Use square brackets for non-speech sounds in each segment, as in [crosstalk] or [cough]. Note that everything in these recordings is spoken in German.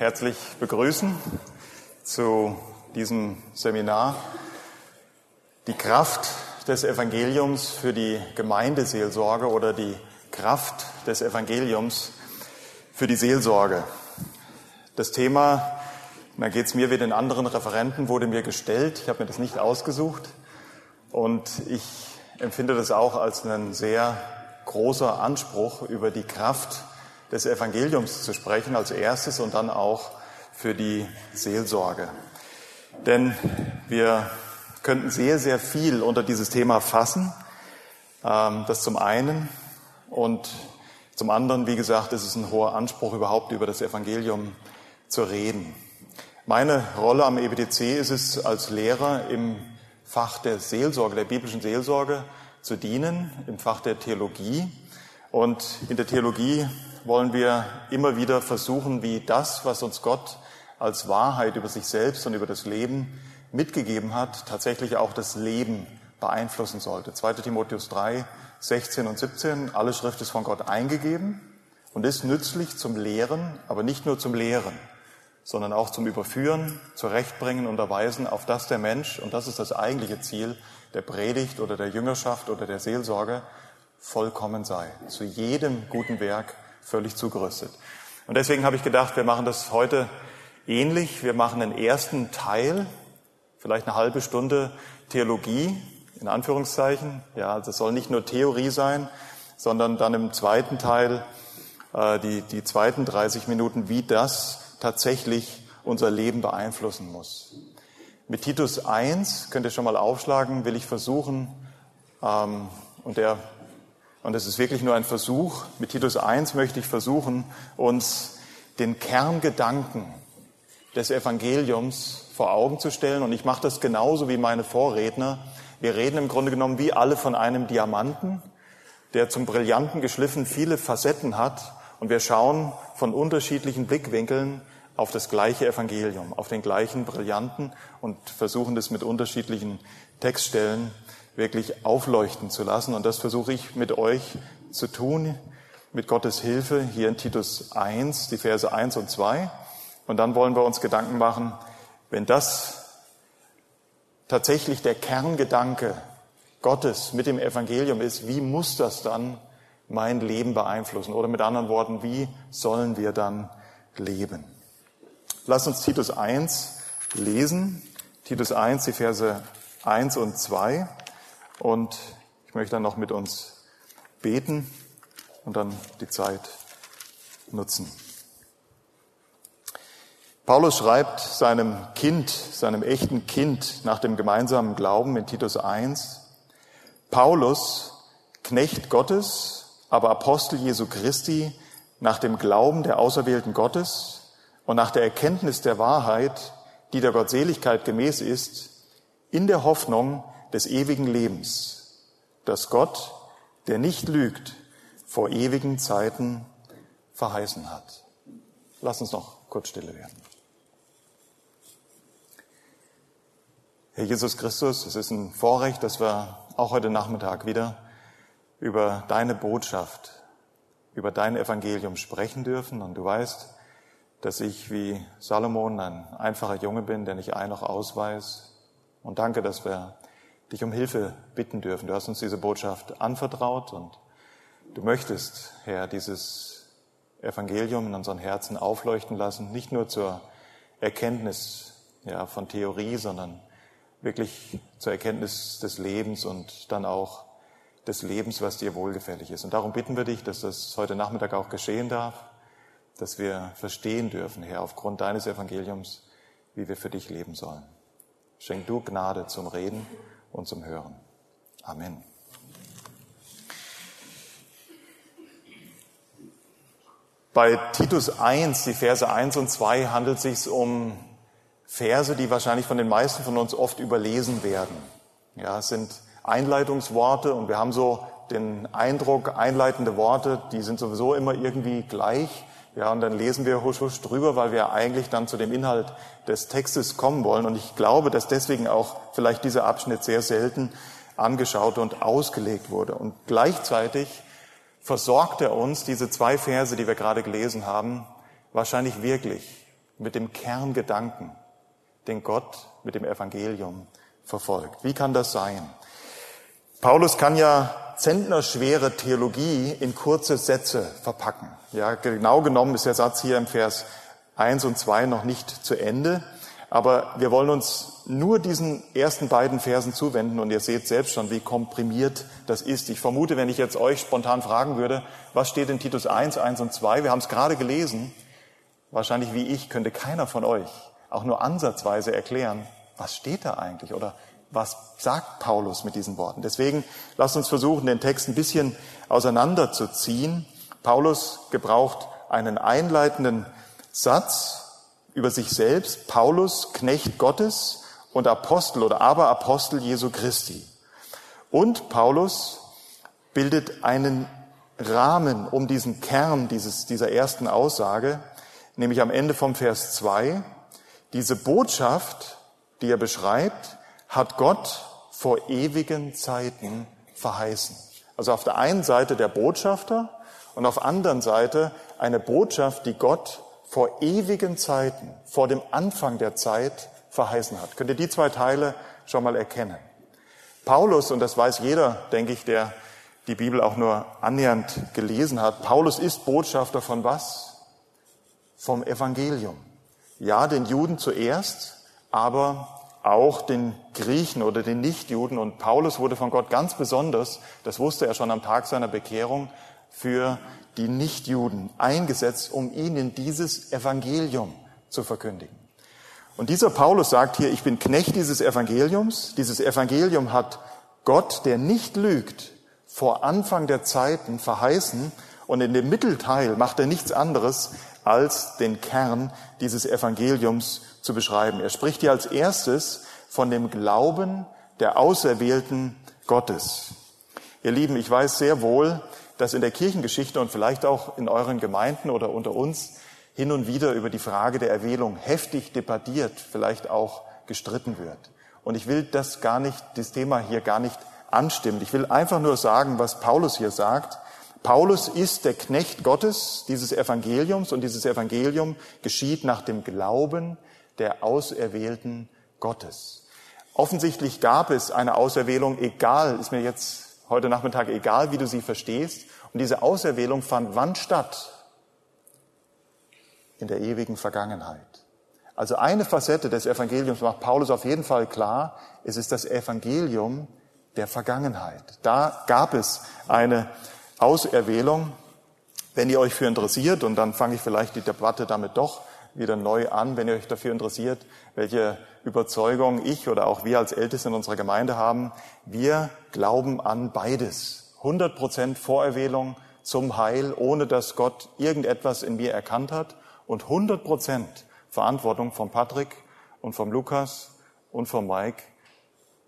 herzlich begrüßen zu diesem Seminar. Die Kraft des Evangeliums für die Gemeindeseelsorge oder die Kraft des Evangeliums für die Seelsorge. Das Thema, da geht es mir wie den anderen Referenten, wurde mir gestellt. Ich habe mir das nicht ausgesucht und ich empfinde das auch als einen sehr großer Anspruch über die Kraft des Evangeliums zu sprechen als erstes und dann auch für die Seelsorge. Denn wir könnten sehr, sehr viel unter dieses Thema fassen. Ähm, das zum einen. Und zum anderen, wie gesagt, ist es ein hoher Anspruch, überhaupt über das Evangelium zu reden. Meine Rolle am EBTC ist es, als Lehrer im Fach der Seelsorge, der biblischen Seelsorge zu dienen, im Fach der Theologie. Und in der Theologie wollen wir immer wieder versuchen, wie das, was uns Gott als Wahrheit über sich selbst und über das Leben mitgegeben hat, tatsächlich auch das Leben beeinflussen sollte. 2 Timotheus 3, 16 und 17, alle Schrift ist von Gott eingegeben und ist nützlich zum Lehren, aber nicht nur zum Lehren, sondern auch zum Überführen, zurechtbringen, unterweisen, auf das der Mensch, und das ist das eigentliche Ziel der Predigt oder der Jüngerschaft oder der Seelsorge, vollkommen sei, zu jedem guten Werk völlig zugerüstet. Und deswegen habe ich gedacht, wir machen das heute ähnlich. Wir machen den ersten Teil, vielleicht eine halbe Stunde Theologie, in Anführungszeichen. Ja, das soll nicht nur Theorie sein, sondern dann im zweiten Teil äh, die, die zweiten 30 Minuten, wie das tatsächlich unser Leben beeinflussen muss. Mit Titus 1, könnt ihr schon mal aufschlagen, will ich versuchen, ähm, und der und es ist wirklich nur ein Versuch. Mit Titus 1 möchte ich versuchen, uns den Kerngedanken des Evangeliums vor Augen zu stellen. Und ich mache das genauso wie meine Vorredner. Wir reden im Grunde genommen wie alle von einem Diamanten, der zum Brillanten geschliffen viele Facetten hat. Und wir schauen von unterschiedlichen Blickwinkeln auf das gleiche Evangelium, auf den gleichen Brillanten und versuchen das mit unterschiedlichen Textstellen wirklich aufleuchten zu lassen. Und das versuche ich mit euch zu tun, mit Gottes Hilfe, hier in Titus 1, die Verse 1 und 2. Und dann wollen wir uns Gedanken machen, wenn das tatsächlich der Kerngedanke Gottes mit dem Evangelium ist, wie muss das dann mein Leben beeinflussen? Oder mit anderen Worten, wie sollen wir dann leben? Lass uns Titus 1 lesen. Titus 1, die Verse 1 und 2. Und ich möchte dann noch mit uns beten und dann die Zeit nutzen. Paulus schreibt seinem Kind, seinem echten Kind nach dem gemeinsamen Glauben in Titus 1, Paulus, Knecht Gottes, aber Apostel Jesu Christi, nach dem Glauben der Auserwählten Gottes und nach der Erkenntnis der Wahrheit, die der Gottseligkeit gemäß ist, in der Hoffnung, des ewigen Lebens, das Gott, der nicht lügt, vor ewigen Zeiten verheißen hat. Lass uns noch kurz stille werden. Herr Jesus Christus, es ist ein Vorrecht, dass wir auch heute Nachmittag wieder über deine Botschaft, über dein Evangelium sprechen dürfen. Und du weißt, dass ich wie Salomon ein einfacher Junge bin, der nicht ein noch ausweist. Und danke, dass wir dich um Hilfe bitten dürfen. Du hast uns diese Botschaft anvertraut und du möchtest, Herr, dieses Evangelium in unseren Herzen aufleuchten lassen, nicht nur zur Erkenntnis ja, von Theorie, sondern wirklich zur Erkenntnis des Lebens und dann auch des Lebens, was dir wohlgefällig ist. Und darum bitten wir dich, dass das heute Nachmittag auch geschehen darf, dass wir verstehen dürfen, Herr, aufgrund deines Evangeliums, wie wir für dich leben sollen. Schenk du Gnade zum Reden und zum Hören. Amen. Bei Titus 1, die Verse 1 und 2, handelt es sich um Verse, die wahrscheinlich von den meisten von uns oft überlesen werden. Ja, es sind Einleitungsworte und wir haben so den Eindruck, einleitende Worte, die sind sowieso immer irgendwie gleich. Ja, und dann lesen wir husch husch drüber, weil wir eigentlich dann zu dem Inhalt des Textes kommen wollen. Und ich glaube, dass deswegen auch vielleicht dieser Abschnitt sehr selten angeschaut und ausgelegt wurde. Und gleichzeitig versorgt er uns, diese zwei Verse, die wir gerade gelesen haben, wahrscheinlich wirklich mit dem Kerngedanken, den Gott mit dem Evangelium verfolgt. Wie kann das sein? Paulus kann ja zentnerschwere Theologie in kurze Sätze verpacken. Ja, genau genommen ist der Satz hier im Vers 1 und 2 noch nicht zu Ende. Aber wir wollen uns nur diesen ersten beiden Versen zuwenden und ihr seht selbst schon, wie komprimiert das ist. Ich vermute, wenn ich jetzt euch spontan fragen würde, was steht in Titus 1, 1 und 2? Wir haben es gerade gelesen. Wahrscheinlich wie ich könnte keiner von euch auch nur ansatzweise erklären, was steht da eigentlich oder was sagt Paulus mit diesen Worten. Deswegen lasst uns versuchen, den Text ein bisschen auseinanderzuziehen. Paulus gebraucht einen einleitenden Satz, über sich selbst, Paulus, Knecht Gottes und Apostel oder aber Apostel Jesu Christi. Und Paulus bildet einen Rahmen um diesen Kern dieses, dieser ersten Aussage, nämlich am Ende vom Vers 2. Diese Botschaft, die er beschreibt, hat Gott vor ewigen Zeiten verheißen. Also auf der einen Seite der Botschafter und auf der anderen Seite eine Botschaft, die Gott vor ewigen Zeiten, vor dem Anfang der Zeit verheißen hat. Könnt ihr die zwei Teile schon mal erkennen? Paulus, und das weiß jeder, denke ich, der die Bibel auch nur annähernd gelesen hat, Paulus ist Botschafter von was? Vom Evangelium. Ja, den Juden zuerst, aber auch den Griechen oder den Nichtjuden. Und Paulus wurde von Gott ganz besonders, das wusste er schon am Tag seiner Bekehrung, für die Nichtjuden eingesetzt, um ihnen dieses Evangelium zu verkündigen. Und dieser Paulus sagt hier, ich bin Knecht dieses Evangeliums. Dieses Evangelium hat Gott, der nicht lügt, vor Anfang der Zeiten verheißen. Und in dem Mittelteil macht er nichts anderes, als den Kern dieses Evangeliums zu beschreiben. Er spricht hier als erstes von dem Glauben der Auserwählten Gottes. Ihr Lieben, ich weiß sehr wohl, dass in der Kirchengeschichte und vielleicht auch in euren Gemeinden oder unter uns hin und wieder über die Frage der Erwählung heftig debattiert, vielleicht auch gestritten wird. Und ich will das gar nicht, das Thema hier gar nicht anstimmen. Ich will einfach nur sagen, was Paulus hier sagt. Paulus ist der Knecht Gottes dieses Evangeliums und dieses Evangelium geschieht nach dem Glauben der Auserwählten Gottes. Offensichtlich gab es eine Auserwählung, egal, ist mir jetzt heute Nachmittag, egal wie du sie verstehst. Und diese Auserwählung fand wann statt? In der ewigen Vergangenheit. Also eine Facette des Evangeliums macht Paulus auf jeden Fall klar. Es ist das Evangelium der Vergangenheit. Da gab es eine Auserwählung. Wenn ihr euch für interessiert, und dann fange ich vielleicht die Debatte damit doch wieder neu an, wenn ihr euch dafür interessiert, welche Überzeugung ich oder auch wir als Älteste in unserer Gemeinde haben. Wir glauben an beides. 100 Prozent Vorerwählung zum Heil, ohne dass Gott irgendetwas in mir erkannt hat und 100 Prozent Verantwortung von Patrick und vom Lukas und vom Mike,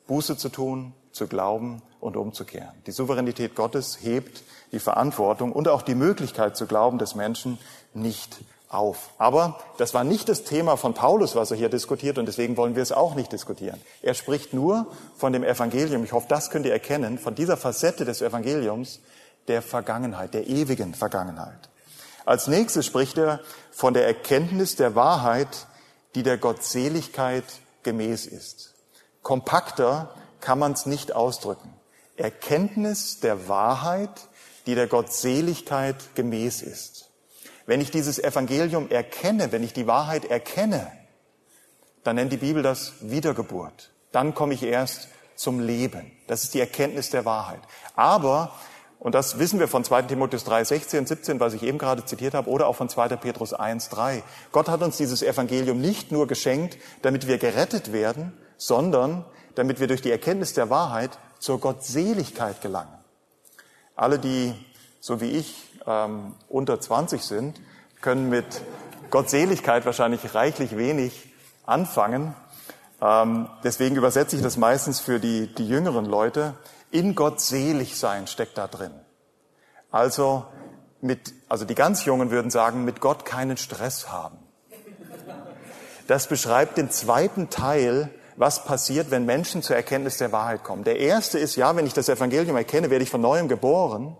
Buße zu tun, zu glauben und umzukehren. Die Souveränität Gottes hebt die Verantwortung und auch die Möglichkeit zu glauben des Menschen nicht auf. Aber das war nicht das Thema von Paulus, was er hier diskutiert, und deswegen wollen wir es auch nicht diskutieren. Er spricht nur von dem Evangelium. Ich hoffe, das könnt ihr erkennen, von dieser Facette des Evangeliums der Vergangenheit, der ewigen Vergangenheit. Als nächstes spricht er von der Erkenntnis der Wahrheit, die der Gottseligkeit gemäß ist. Kompakter kann man es nicht ausdrücken. Erkenntnis der Wahrheit, die der Gottseligkeit gemäß ist. Wenn ich dieses Evangelium erkenne, wenn ich die Wahrheit erkenne, dann nennt die Bibel das Wiedergeburt. Dann komme ich erst zum Leben. Das ist die Erkenntnis der Wahrheit. Aber, und das wissen wir von 2 Timotheus 3, 16, 17, was ich eben gerade zitiert habe, oder auch von 2. Petrus 1, 3. Gott hat uns dieses Evangelium nicht nur geschenkt, damit wir gerettet werden, sondern damit wir durch die Erkenntnis der Wahrheit zur Gottseligkeit gelangen. Alle, die, so wie ich, ähm, unter 20 sind, können mit Gottseligkeit wahrscheinlich reichlich wenig anfangen. Ähm, deswegen übersetze ich das meistens für die, die jüngeren Leute. In Gott selig sein steckt da drin. Also mit, also die ganz Jungen würden sagen, mit Gott keinen Stress haben. Das beschreibt den zweiten Teil, was passiert, wenn Menschen zur Erkenntnis der Wahrheit kommen. Der erste ist, ja, wenn ich das Evangelium erkenne, werde ich von neuem geboren.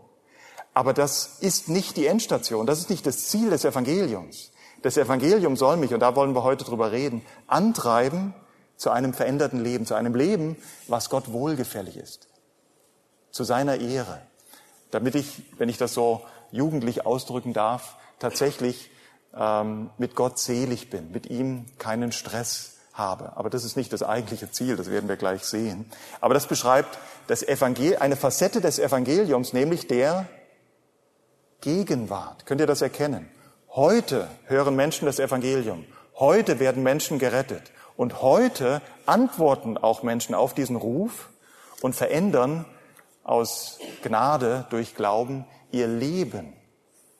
Aber das ist nicht die Endstation. Das ist nicht das Ziel des Evangeliums. Das Evangelium soll mich, und da wollen wir heute drüber reden, antreiben zu einem veränderten Leben, zu einem Leben, was Gott wohlgefällig ist. Zu seiner Ehre. Damit ich, wenn ich das so jugendlich ausdrücken darf, tatsächlich ähm, mit Gott selig bin, mit ihm keinen Stress habe. Aber das ist nicht das eigentliche Ziel, das werden wir gleich sehen. Aber das beschreibt das Evangel eine Facette des Evangeliums, nämlich der Gegenwart. Könnt ihr das erkennen? Heute hören Menschen das Evangelium. Heute werden Menschen gerettet. Und heute antworten auch Menschen auf diesen Ruf und verändern aus Gnade durch Glauben ihr Leben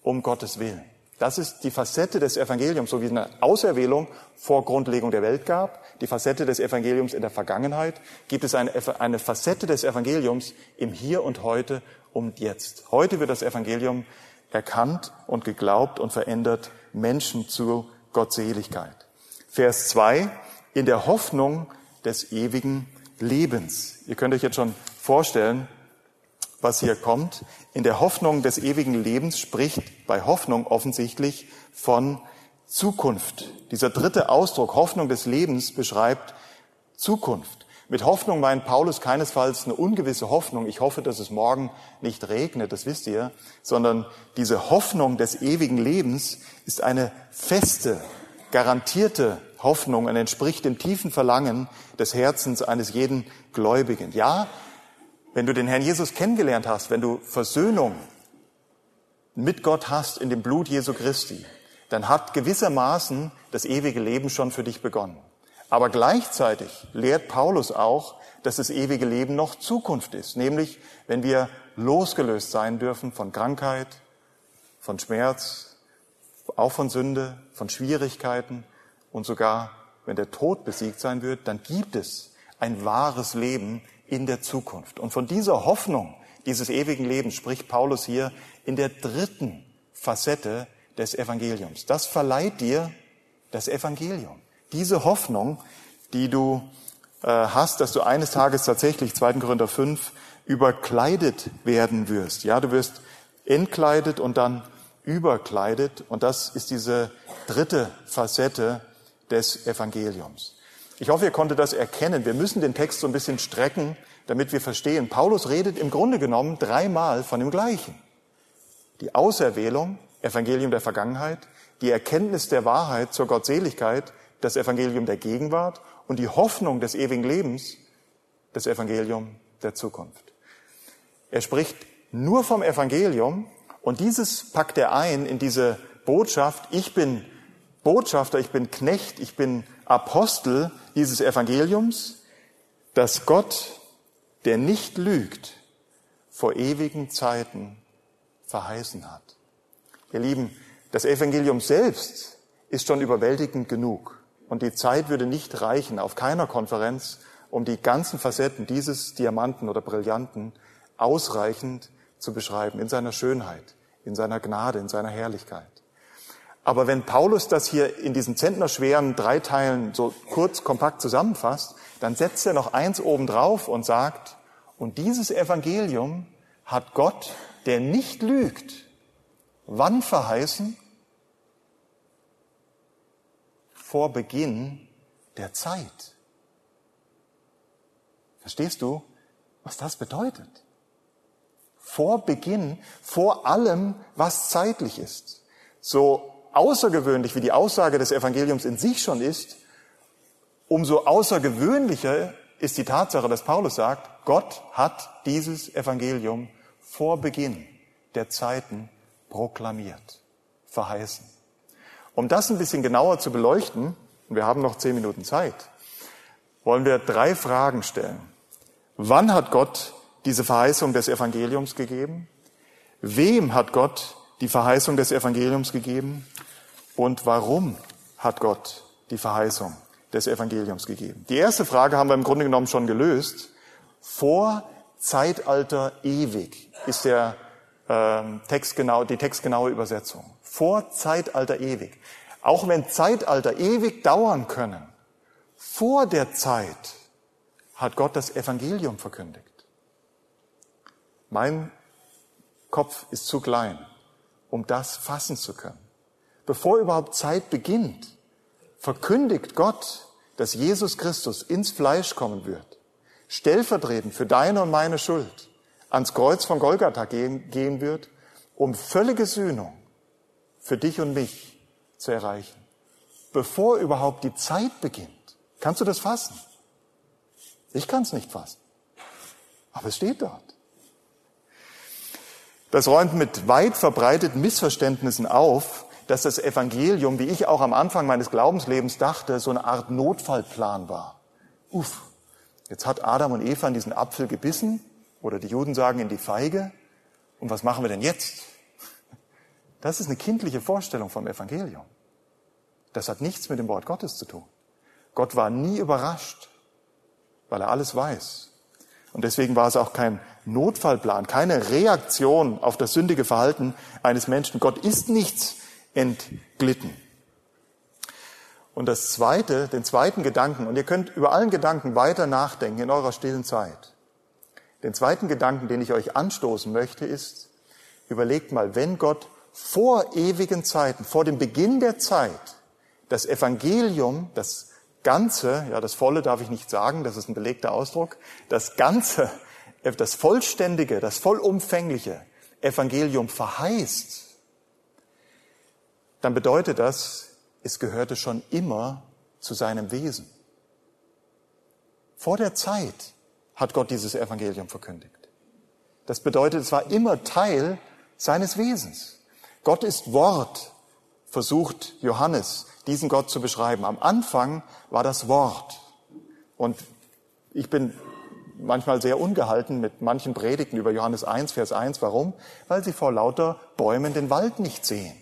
um Gottes Willen. Das ist die Facette des Evangeliums, so wie es eine Auserwählung vor Grundlegung der Welt gab, die Facette des Evangeliums in der Vergangenheit, gibt es eine, Facette des Evangeliums im Hier und heute und jetzt. Heute wird das Evangelium erkannt und geglaubt und verändert Menschen zur Gottseligkeit. Vers 2, in der Hoffnung des ewigen Lebens. Ihr könnt euch jetzt schon vorstellen, was hier kommt. In der Hoffnung des ewigen Lebens spricht bei Hoffnung offensichtlich von Zukunft. Dieser dritte Ausdruck, Hoffnung des Lebens, beschreibt Zukunft. Mit Hoffnung meint Paulus keinesfalls eine ungewisse Hoffnung, ich hoffe, dass es morgen nicht regnet, das wisst ihr, sondern diese Hoffnung des ewigen Lebens ist eine feste, garantierte Hoffnung und entspricht dem tiefen Verlangen des Herzens eines jeden Gläubigen. Ja, wenn du den Herrn Jesus kennengelernt hast, wenn du Versöhnung mit Gott hast in dem Blut Jesu Christi, dann hat gewissermaßen das ewige Leben schon für dich begonnen. Aber gleichzeitig lehrt Paulus auch, dass das ewige Leben noch Zukunft ist, nämlich wenn wir losgelöst sein dürfen von Krankheit, von Schmerz, auch von Sünde, von Schwierigkeiten und sogar wenn der Tod besiegt sein wird, dann gibt es ein wahres Leben in der Zukunft. Und von dieser Hoffnung dieses ewigen Lebens spricht Paulus hier in der dritten Facette des Evangeliums. Das verleiht dir das Evangelium. Diese Hoffnung, die du äh, hast, dass du eines Tages tatsächlich, 2. Korinther 5, überkleidet werden wirst. Ja, du wirst entkleidet und dann überkleidet. Und das ist diese dritte Facette des Evangeliums. Ich hoffe, ihr konntet das erkennen. Wir müssen den Text so ein bisschen strecken, damit wir verstehen. Paulus redet im Grunde genommen dreimal von dem Gleichen. Die Auserwählung, Evangelium der Vergangenheit, die Erkenntnis der Wahrheit zur Gottseligkeit, das Evangelium der Gegenwart und die Hoffnung des ewigen Lebens, das Evangelium der Zukunft. Er spricht nur vom Evangelium und dieses packt er ein in diese Botschaft, ich bin Botschafter, ich bin Knecht, ich bin Apostel dieses Evangeliums, dass Gott, der nicht lügt, vor ewigen Zeiten verheißen hat. Ihr Lieben, das Evangelium selbst ist schon überwältigend genug. Und die Zeit würde nicht reichen auf keiner Konferenz, um die ganzen Facetten dieses Diamanten oder Brillanten ausreichend zu beschreiben in seiner Schönheit, in seiner Gnade, in seiner Herrlichkeit. Aber wenn Paulus das hier in diesen zentnerschweren drei Teilen so kurz, kompakt zusammenfasst, dann setzt er noch eins obendrauf und sagt, und dieses Evangelium hat Gott, der nicht lügt, wann verheißen? Vor Beginn der Zeit. Verstehst du, was das bedeutet? Vor Beginn, vor allem, was zeitlich ist. So außergewöhnlich wie die Aussage des Evangeliums in sich schon ist, umso außergewöhnlicher ist die Tatsache, dass Paulus sagt, Gott hat dieses Evangelium vor Beginn der Zeiten proklamiert, verheißen. Um das ein bisschen genauer zu beleuchten, und wir haben noch zehn Minuten Zeit, wollen wir drei Fragen stellen. Wann hat Gott diese Verheißung des Evangeliums gegeben? Wem hat Gott die Verheißung des Evangeliums gegeben und warum hat Gott die Verheißung des Evangeliums gegeben? Die erste Frage haben wir im Grunde genommen schon gelöst. Vor Zeitalter ewig ist der äh, Text genau, die textgenaue Übersetzung. Vor Zeitalter ewig. Auch wenn Zeitalter ewig dauern können, vor der Zeit hat Gott das Evangelium verkündigt. Mein Kopf ist zu klein, um das fassen zu können. Bevor überhaupt Zeit beginnt, verkündigt Gott, dass Jesus Christus ins Fleisch kommen wird, stellvertretend für deine und meine Schuld, ans Kreuz von Golgatha gehen, gehen wird, um völlige Sühnung für dich und mich zu erreichen. Bevor überhaupt die Zeit beginnt. Kannst du das fassen? Ich kann es nicht fassen. Aber es steht dort. Das räumt mit weit verbreiteten Missverständnissen auf, dass das Evangelium, wie ich auch am Anfang meines Glaubenslebens dachte, so eine Art Notfallplan war. Uff, jetzt hat Adam und Eva in diesen Apfel gebissen, oder die Juden sagen in die Feige, und was machen wir denn jetzt? Das ist eine kindliche Vorstellung vom Evangelium. Das hat nichts mit dem Wort Gottes zu tun. Gott war nie überrascht, weil er alles weiß. Und deswegen war es auch kein Notfallplan, keine Reaktion auf das sündige Verhalten eines Menschen. Gott ist nichts entglitten. Und das zweite, den zweiten Gedanken, und ihr könnt über allen Gedanken weiter nachdenken in eurer stillen Zeit. Den zweiten Gedanken, den ich euch anstoßen möchte, ist, überlegt mal, wenn Gott vor ewigen Zeiten, vor dem Beginn der Zeit, das Evangelium, das Ganze, ja, das Volle darf ich nicht sagen, das ist ein belegter Ausdruck, das Ganze, das Vollständige, das Vollumfängliche Evangelium verheißt, dann bedeutet das, es gehörte schon immer zu seinem Wesen. Vor der Zeit hat Gott dieses Evangelium verkündigt. Das bedeutet, es war immer Teil seines Wesens. Gott ist Wort, versucht Johannes diesen Gott zu beschreiben. Am Anfang war das Wort. Und ich bin manchmal sehr ungehalten mit manchen Predigten über Johannes 1, Vers 1. Warum? Weil sie vor lauter Bäumen den Wald nicht sehen.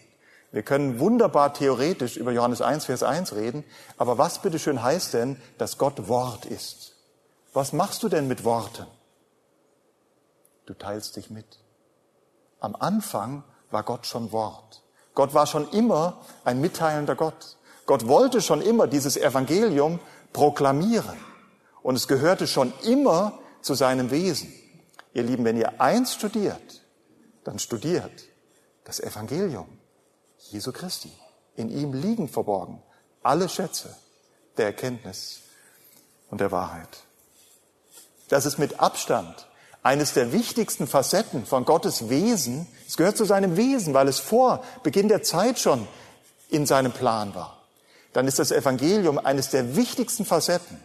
Wir können wunderbar theoretisch über Johannes 1, Vers 1 reden, aber was bitteschön heißt denn, dass Gott Wort ist? Was machst du denn mit Worten? Du teilst dich mit. Am Anfang war Gott schon Wort. Gott war schon immer ein mitteilender Gott. Gott wollte schon immer dieses Evangelium proklamieren. Und es gehörte schon immer zu seinem Wesen. Ihr Lieben, wenn ihr eins studiert, dann studiert das Evangelium Jesu Christi. In ihm liegen verborgen alle Schätze der Erkenntnis und der Wahrheit. Das ist mit Abstand eines der wichtigsten Facetten von Gottes Wesen. Es gehört zu seinem Wesen, weil es vor Beginn der Zeit schon in seinem Plan war. Dann ist das Evangelium eines der wichtigsten Facetten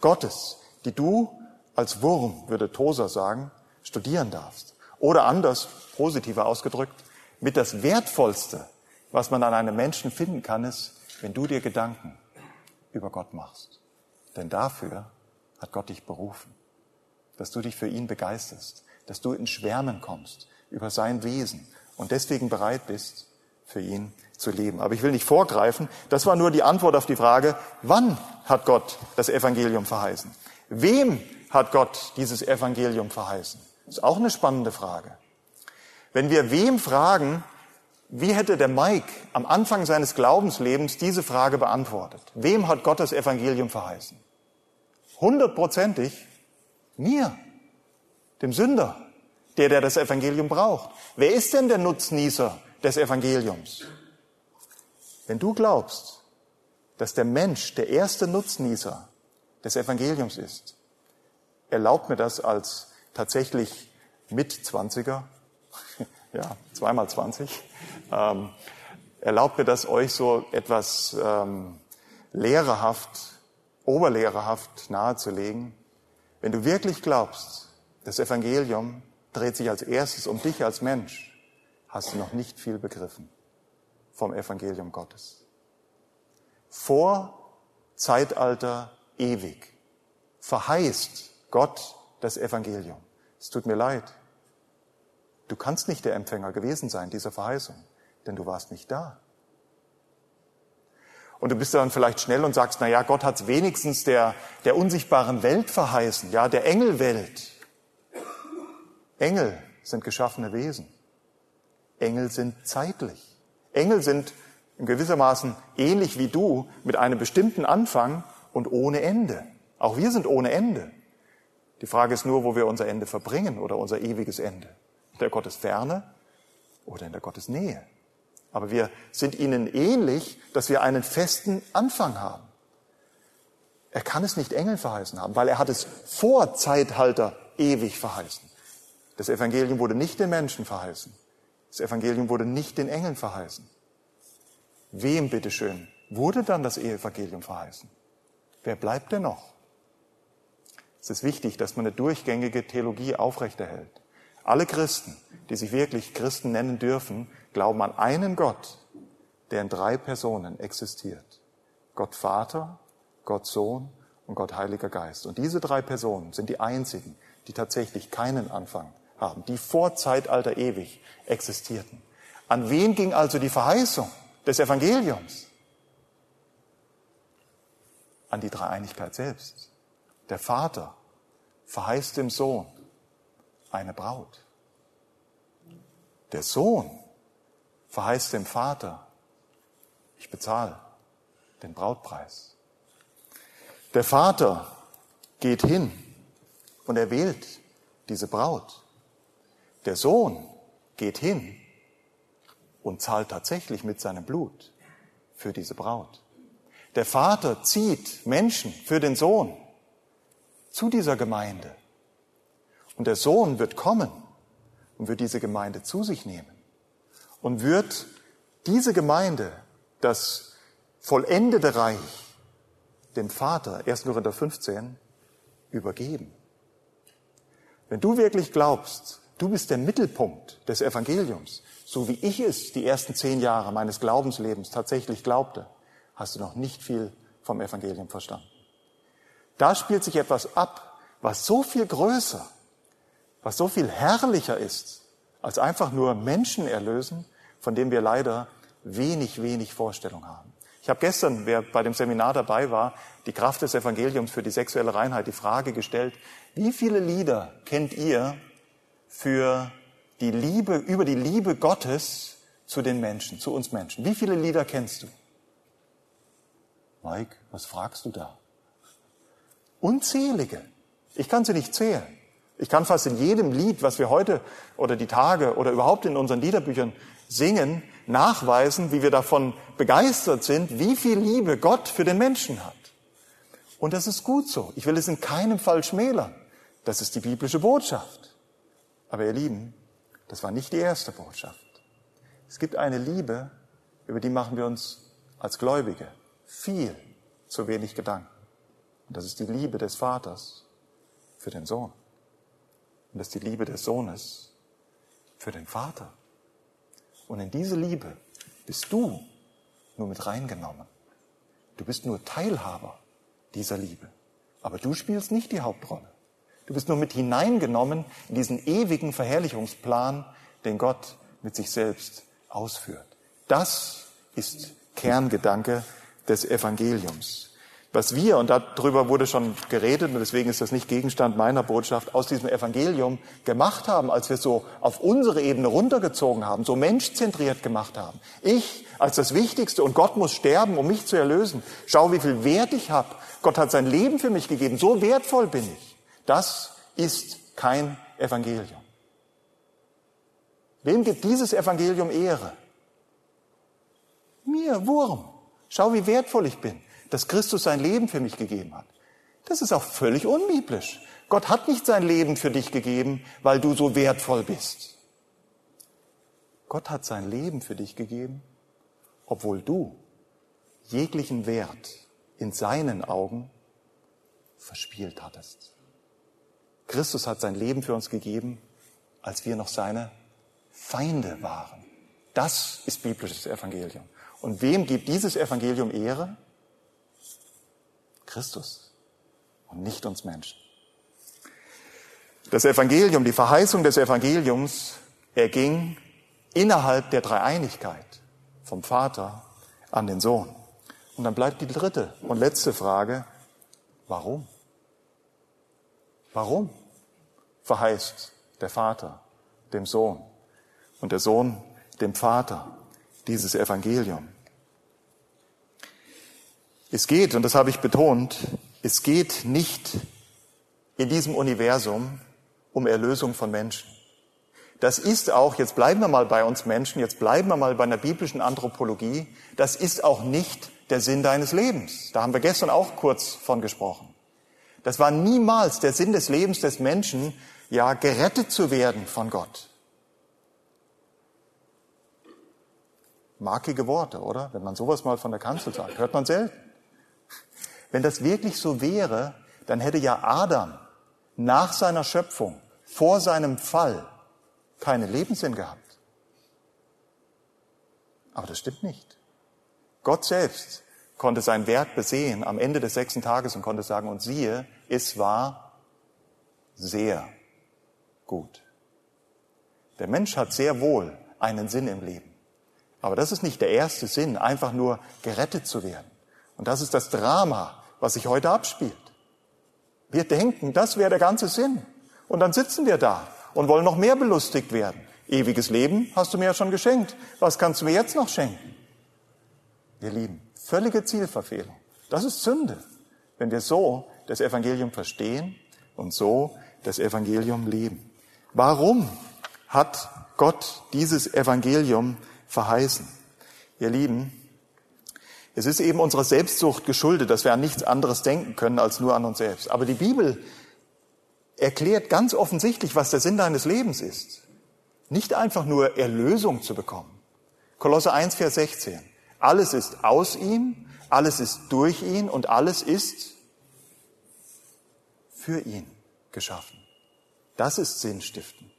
Gottes, die du als Wurm, würde Tosa sagen, studieren darfst. Oder anders, positiver ausgedrückt, mit das Wertvollste, was man an einem Menschen finden kann, ist, wenn du dir Gedanken über Gott machst. Denn dafür hat Gott dich berufen dass du dich für ihn begeisterst, dass du in Schwärmen kommst über sein Wesen und deswegen bereit bist, für ihn zu leben. Aber ich will nicht vorgreifen. Das war nur die Antwort auf die Frage, wann hat Gott das Evangelium verheißen? Wem hat Gott dieses Evangelium verheißen? Das ist auch eine spannende Frage. Wenn wir wem fragen, wie hätte der Mike am Anfang seines Glaubenslebens diese Frage beantwortet? Wem hat Gott das Evangelium verheißen? Hundertprozentig mir, dem Sünder, der, der das Evangelium braucht. Wer ist denn der Nutznießer des Evangeliums? Wenn du glaubst, dass der Mensch der erste Nutznießer des Evangeliums ist, erlaubt mir das als tatsächlich Mitzwanziger, ja, zweimal zwanzig, ähm, erlaubt mir das euch so etwas ähm, lehrerhaft, oberlehrerhaft nahezulegen. Wenn du wirklich glaubst, das Evangelium dreht sich als erstes um dich als Mensch, hast du noch nicht viel begriffen vom Evangelium Gottes. Vor Zeitalter ewig verheißt Gott das Evangelium. Es tut mir leid. Du kannst nicht der Empfänger gewesen sein dieser Verheißung, denn du warst nicht da. Und du bist dann vielleicht schnell und sagst, na ja, Gott hat es wenigstens der, der unsichtbaren Welt verheißen, ja, der Engelwelt. Engel sind geschaffene Wesen. Engel sind zeitlich. Engel sind in gewissermaßen ähnlich wie du mit einem bestimmten Anfang und ohne Ende. Auch wir sind ohne Ende. Die Frage ist nur, wo wir unser Ende verbringen oder unser ewiges Ende. In der Gottesferne oder in der Gottesnähe. Aber wir sind ihnen ähnlich, dass wir einen festen Anfang haben. Er kann es nicht Engeln verheißen haben, weil er hat es vor Zeithalter ewig verheißen. Das Evangelium wurde nicht den Menschen verheißen. Das Evangelium wurde nicht den Engeln verheißen. Wem, bitteschön, wurde dann das Evangelium verheißen? Wer bleibt denn noch? Es ist wichtig, dass man eine durchgängige Theologie aufrechterhält. Alle Christen, die sich wirklich Christen nennen dürfen, glauben an einen Gott, der in drei Personen existiert. Gott Vater, Gott Sohn und Gott Heiliger Geist. Und diese drei Personen sind die einzigen, die tatsächlich keinen Anfang haben, die vor Zeitalter ewig existierten. An wen ging also die Verheißung des Evangeliums? An die Dreieinigkeit selbst. Der Vater verheißt dem Sohn eine Braut. Der Sohn verheißt dem Vater, ich bezahle den Brautpreis. Der Vater geht hin und er wählt diese Braut. Der Sohn geht hin und zahlt tatsächlich mit seinem Blut für diese Braut. Der Vater zieht Menschen für den Sohn zu dieser Gemeinde. Und der Sohn wird kommen und wird diese Gemeinde zu sich nehmen und wird diese Gemeinde, das vollendete Reich, dem Vater, 1. Korinther 15, übergeben. Wenn du wirklich glaubst, Du bist der Mittelpunkt des Evangeliums. So wie ich es die ersten zehn Jahre meines Glaubenslebens tatsächlich glaubte, hast du noch nicht viel vom Evangelium verstanden. Da spielt sich etwas ab, was so viel größer, was so viel herrlicher ist, als einfach nur Menschen erlösen, von dem wir leider wenig, wenig Vorstellung haben. Ich habe gestern, wer bei dem Seminar dabei war, die Kraft des Evangeliums für die sexuelle Reinheit, die Frage gestellt, wie viele Lieder kennt ihr, für die Liebe, über die Liebe Gottes zu den Menschen, zu uns Menschen. Wie viele Lieder kennst du? Mike, was fragst du da? Unzählige. Ich kann sie nicht zählen. Ich kann fast in jedem Lied, was wir heute oder die Tage oder überhaupt in unseren Liederbüchern singen, nachweisen, wie wir davon begeistert sind, wie viel Liebe Gott für den Menschen hat. Und das ist gut so. Ich will es in keinem Fall schmälern. Das ist die biblische Botschaft. Aber ihr Lieben, das war nicht die erste Botschaft. Es gibt eine Liebe, über die machen wir uns als Gläubige viel zu wenig Gedanken. Und das ist die Liebe des Vaters für den Sohn. Und das ist die Liebe des Sohnes für den Vater. Und in diese Liebe bist du nur mit reingenommen. Du bist nur Teilhaber dieser Liebe. Aber du spielst nicht die Hauptrolle. Du bist nur mit hineingenommen in diesen ewigen Verherrlichungsplan, den Gott mit sich selbst ausführt. Das ist Kerngedanke des Evangeliums. Was wir, und darüber wurde schon geredet, und deswegen ist das nicht Gegenstand meiner Botschaft, aus diesem Evangelium gemacht haben, als wir es so auf unsere Ebene runtergezogen haben, so menschzentriert gemacht haben. Ich als das Wichtigste und Gott muss sterben, um mich zu erlösen. Schau, wie viel Wert ich habe. Gott hat sein Leben für mich gegeben. So wertvoll bin ich. Das ist kein Evangelium. Wem gibt dieses Evangelium Ehre? Mir, Wurm. Schau, wie wertvoll ich bin, dass Christus sein Leben für mich gegeben hat. Das ist auch völlig unbiblisch. Gott hat nicht sein Leben für dich gegeben, weil du so wertvoll bist. Gott hat sein Leben für dich gegeben, obwohl du jeglichen Wert in seinen Augen verspielt hattest. Christus hat sein Leben für uns gegeben, als wir noch seine Feinde waren. Das ist biblisches Evangelium. Und wem gibt dieses Evangelium Ehre? Christus und nicht uns Menschen. Das Evangelium, die Verheißung des Evangeliums Er ging innerhalb der Dreieinigkeit vom Vater an den Sohn. Und dann bleibt die dritte und letzte Frage, warum? Warum verheißt der Vater dem Sohn und der Sohn dem Vater dieses Evangelium? Es geht, und das habe ich betont, es geht nicht in diesem Universum um Erlösung von Menschen. Das ist auch, jetzt bleiben wir mal bei uns Menschen, jetzt bleiben wir mal bei einer biblischen Anthropologie, das ist auch nicht der Sinn deines Lebens. Da haben wir gestern auch kurz von gesprochen. Das war niemals der Sinn des Lebens des Menschen, ja, gerettet zu werden von Gott. Markige Worte, oder? Wenn man sowas mal von der Kanzel sagt, hört man selten. Wenn das wirklich so wäre, dann hätte ja Adam nach seiner Schöpfung, vor seinem Fall, keinen Lebenssinn gehabt. Aber das stimmt nicht. Gott selbst konnte sein Werk besehen am Ende des sechsten Tages und konnte sagen, und siehe, es war sehr gut. Der Mensch hat sehr wohl einen Sinn im Leben. Aber das ist nicht der erste Sinn, einfach nur gerettet zu werden. Und das ist das Drama, was sich heute abspielt. Wir denken, das wäre der ganze Sinn. Und dann sitzen wir da und wollen noch mehr belustigt werden. Ewiges Leben hast du mir ja schon geschenkt. Was kannst du mir jetzt noch schenken? Wir lieben. Völlige Zielverfehlung. Das ist Sünde, wenn wir so das Evangelium verstehen und so das Evangelium leben. Warum hat Gott dieses Evangelium verheißen? Ihr Lieben, es ist eben unserer Selbstsucht geschuldet, dass wir an nichts anderes denken können als nur an uns selbst. Aber die Bibel erklärt ganz offensichtlich, was der Sinn deines Lebens ist. Nicht einfach nur Erlösung zu bekommen. Kolosse 1, Vers 16. Alles ist aus ihm, alles ist durch ihn und alles ist für ihn geschaffen. Das ist sinnstiftend.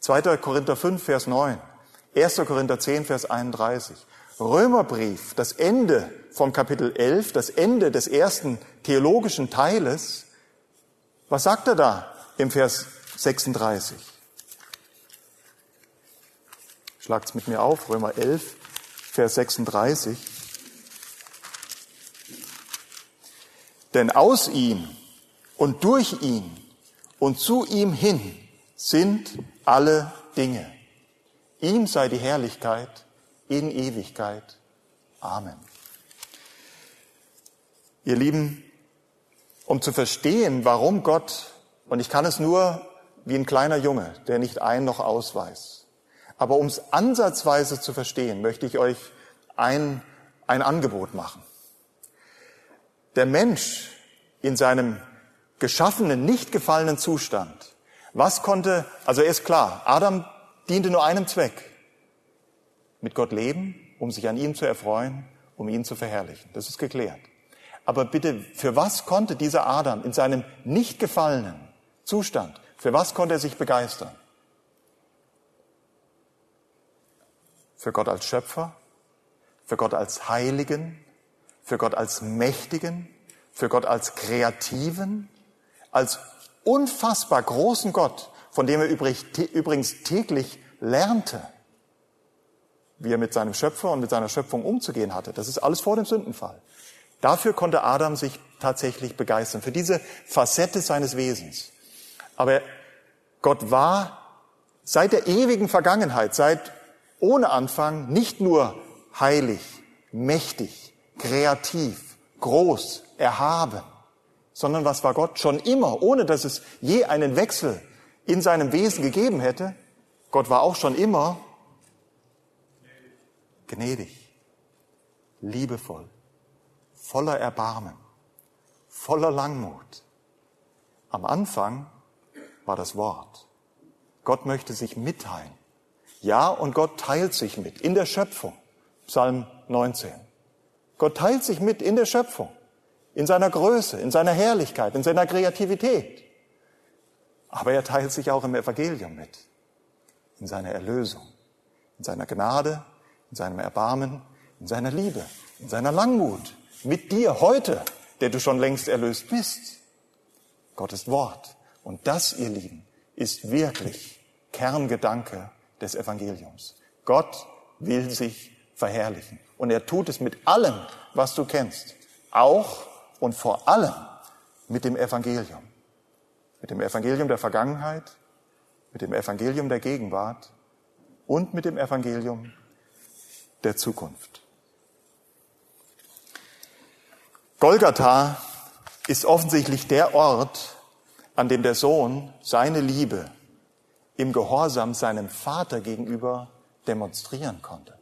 2. Korinther 5, Vers 9. 1. Korinther 10, Vers 31. Römerbrief, das Ende vom Kapitel 11, das Ende des ersten theologischen Teiles. Was sagt er da? im Vers 36. Schlagt's mit mir auf, Römer 11, Vers 36. Denn aus ihm und durch ihn und zu ihm hin sind alle Dinge. Ihm sei die Herrlichkeit in Ewigkeit. Amen. Ihr Lieben, um zu verstehen, warum Gott und ich kann es nur wie ein kleiner Junge, der nicht ein noch aus weiß. Aber um es ansatzweise zu verstehen, möchte ich euch ein, ein Angebot machen. Der Mensch in seinem geschaffenen, nicht gefallenen Zustand, was konnte, also er ist klar, Adam diente nur einem Zweck, mit Gott leben, um sich an ihm zu erfreuen, um ihn zu verherrlichen. Das ist geklärt. Aber bitte, für was konnte dieser Adam in seinem nicht gefallenen, Zustand. Für was konnte er sich begeistern? Für Gott als Schöpfer, für Gott als Heiligen, für Gott als Mächtigen, für Gott als Kreativen, als unfassbar großen Gott, von dem er übrigens täglich lernte, wie er mit seinem Schöpfer und mit seiner Schöpfung umzugehen hatte. Das ist alles vor dem Sündenfall. Dafür konnte Adam sich tatsächlich begeistern, für diese Facette seines Wesens. Aber Gott war seit der ewigen Vergangenheit, seit ohne Anfang nicht nur heilig, mächtig, kreativ, groß, erhaben, sondern was war Gott schon immer, ohne dass es je einen Wechsel in seinem Wesen gegeben hätte? Gott war auch schon immer gnädig, liebevoll, voller Erbarmen, voller Langmut. Am Anfang war das Wort. Gott möchte sich mitteilen. Ja, und Gott teilt sich mit in der Schöpfung. Psalm 19. Gott teilt sich mit in der Schöpfung, in seiner Größe, in seiner Herrlichkeit, in seiner Kreativität. Aber er teilt sich auch im Evangelium mit, in seiner Erlösung, in seiner Gnade, in seinem Erbarmen, in seiner Liebe, in seiner Langmut, mit dir heute, der du schon längst erlöst bist. Gottes Wort. Und das, ihr Lieben, ist wirklich Kerngedanke des Evangeliums. Gott will sich verherrlichen. Und er tut es mit allem, was du kennst. Auch und vor allem mit dem Evangelium. Mit dem Evangelium der Vergangenheit, mit dem Evangelium der Gegenwart und mit dem Evangelium der Zukunft. Golgatha ist offensichtlich der Ort, an dem der Sohn seine Liebe im Gehorsam seinem Vater gegenüber demonstrieren konnte.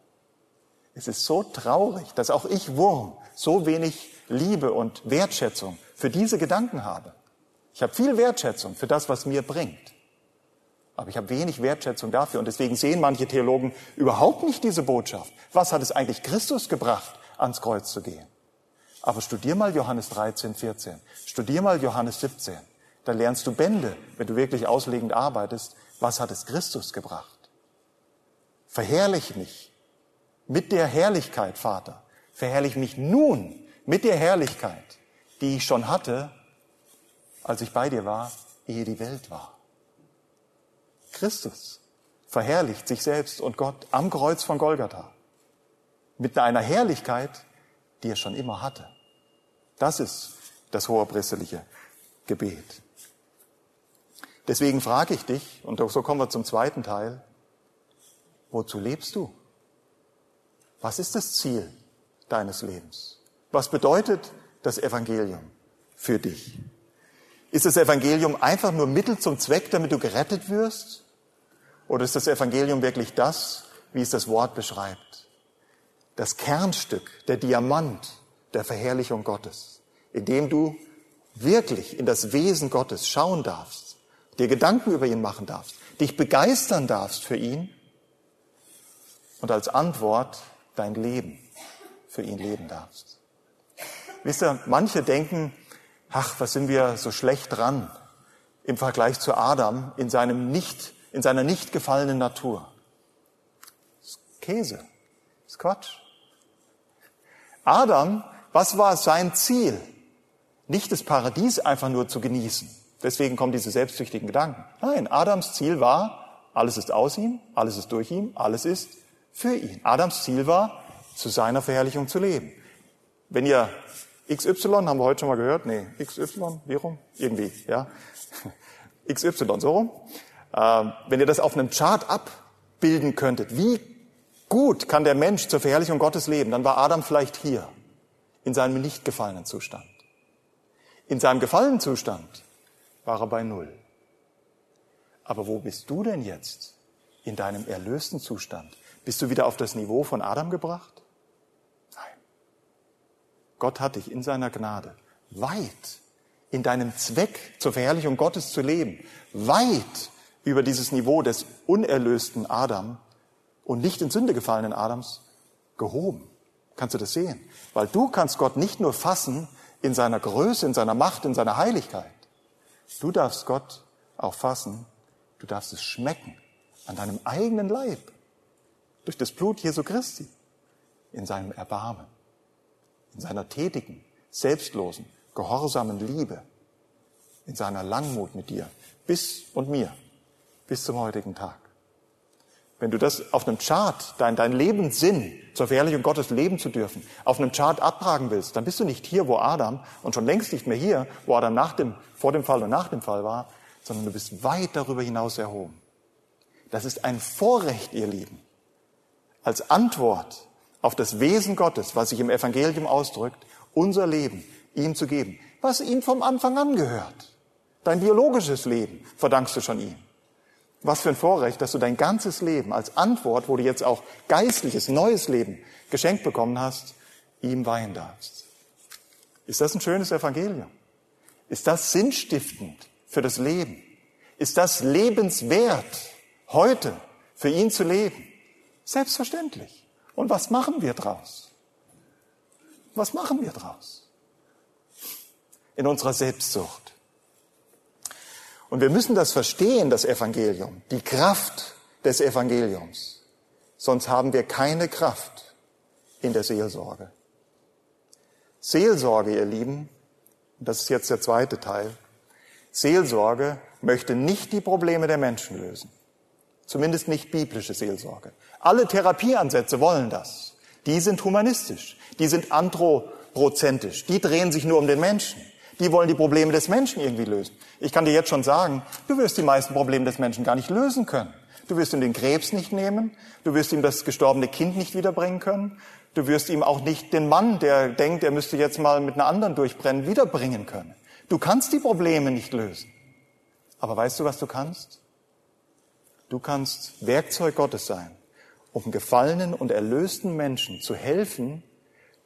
Es ist so traurig, dass auch ich Wurm so wenig Liebe und Wertschätzung für diese Gedanken habe. Ich habe viel Wertschätzung für das, was mir bringt. Aber ich habe wenig Wertschätzung dafür. Und deswegen sehen manche Theologen überhaupt nicht diese Botschaft. Was hat es eigentlich Christus gebracht, ans Kreuz zu gehen? Aber studier mal Johannes 13, 14. Studier mal Johannes 17. Da lernst du Bände, wenn du wirklich auslegend arbeitest. Was hat es Christus gebracht? Verherrlich mich mit der Herrlichkeit, Vater. Verherrlich mich nun mit der Herrlichkeit, die ich schon hatte, als ich bei dir war, ehe die Welt war. Christus verherrlicht sich selbst und Gott am Kreuz von Golgatha mit einer Herrlichkeit, die er schon immer hatte. Das ist das hohepriesterliche Gebet. Deswegen frage ich dich, und so kommen wir zum zweiten Teil, wozu lebst du? Was ist das Ziel deines Lebens? Was bedeutet das Evangelium für dich? Ist das Evangelium einfach nur Mittel zum Zweck, damit du gerettet wirst? Oder ist das Evangelium wirklich das, wie es das Wort beschreibt? Das Kernstück, der Diamant der Verherrlichung Gottes, in dem du wirklich in das Wesen Gottes schauen darfst, dir Gedanken über ihn machen darfst, dich begeistern darfst für ihn und als Antwort dein Leben für ihn leben darfst. Wisst ihr, manche denken, ach, was sind wir so schlecht dran im Vergleich zu Adam in seinem nicht in seiner nicht gefallenen Natur. Das ist Käse. Das ist Quatsch. Adam, was war sein Ziel? Nicht das Paradies einfach nur zu genießen. Deswegen kommen diese selbstsüchtigen Gedanken. Nein, Adams Ziel war, alles ist aus ihm, alles ist durch ihn, alles ist für ihn. Adams Ziel war, zu seiner Verherrlichung zu leben. Wenn ihr XY, haben wir heute schon mal gehört? Nee, XY, wie rum? Irgendwie, ja. [laughs] XY, so rum. Ähm, wenn ihr das auf einem Chart abbilden könntet, wie gut kann der Mensch zur Verherrlichung Gottes leben, dann war Adam vielleicht hier, in seinem nicht gefallenen Zustand. In seinem gefallenen Zustand war er bei Null. Aber wo bist du denn jetzt in deinem erlösten Zustand? Bist du wieder auf das Niveau von Adam gebracht? Nein. Gott hat dich in seiner Gnade weit in deinem Zweck zur Verherrlichung Gottes zu leben, weit über dieses Niveau des unerlösten Adam und nicht in Sünde gefallenen Adams gehoben. Kannst du das sehen? Weil du kannst Gott nicht nur fassen in seiner Größe, in seiner Macht, in seiner Heiligkeit. Du darfst Gott auch fassen, du darfst es schmecken an deinem eigenen Leib, durch das Blut Jesu Christi, in seinem Erbarmen, in seiner tätigen, selbstlosen, gehorsamen Liebe, in seiner Langmut mit dir, bis und mir bis zum heutigen Tag. Wenn du das auf einem Chart, dein, dein Lebenssinn zur Verherrlichung Gottes leben zu dürfen, auf einem Chart abtragen willst, dann bist du nicht hier, wo Adam und schon längst nicht mehr hier, wo Adam nach dem, vor dem Fall und nach dem Fall war, sondern du bist weit darüber hinaus erhoben. Das ist ein Vorrecht, ihr Lieben, als Antwort auf das Wesen Gottes, was sich im Evangelium ausdrückt, unser Leben ihm zu geben, was ihm vom Anfang an gehört. Dein biologisches Leben verdankst du schon ihm. Was für ein Vorrecht, dass du dein ganzes Leben als Antwort, wo du jetzt auch geistliches, neues Leben geschenkt bekommen hast, ihm weihen darfst. Ist das ein schönes Evangelium? Ist das sinnstiftend für das Leben? Ist das lebenswert, heute für ihn zu leben? Selbstverständlich. Und was machen wir draus? Was machen wir draus? In unserer Selbstsucht, und wir müssen das verstehen, das Evangelium, die Kraft des Evangeliums. Sonst haben wir keine Kraft in der Seelsorge. Seelsorge, ihr Lieben, das ist jetzt der zweite Teil, Seelsorge möchte nicht die Probleme der Menschen lösen. Zumindest nicht biblische Seelsorge. Alle Therapieansätze wollen das. Die sind humanistisch. Die sind anthropozentisch. Die drehen sich nur um den Menschen. Die wollen die Probleme des Menschen irgendwie lösen. Ich kann dir jetzt schon sagen, du wirst die meisten Probleme des Menschen gar nicht lösen können. Du wirst ihm den Krebs nicht nehmen. Du wirst ihm das gestorbene Kind nicht wiederbringen können. Du wirst ihm auch nicht den Mann, der denkt, er müsste jetzt mal mit einer anderen durchbrennen, wiederbringen können. Du kannst die Probleme nicht lösen. Aber weißt du, was du kannst? Du kannst Werkzeug Gottes sein, um gefallenen und erlösten Menschen zu helfen,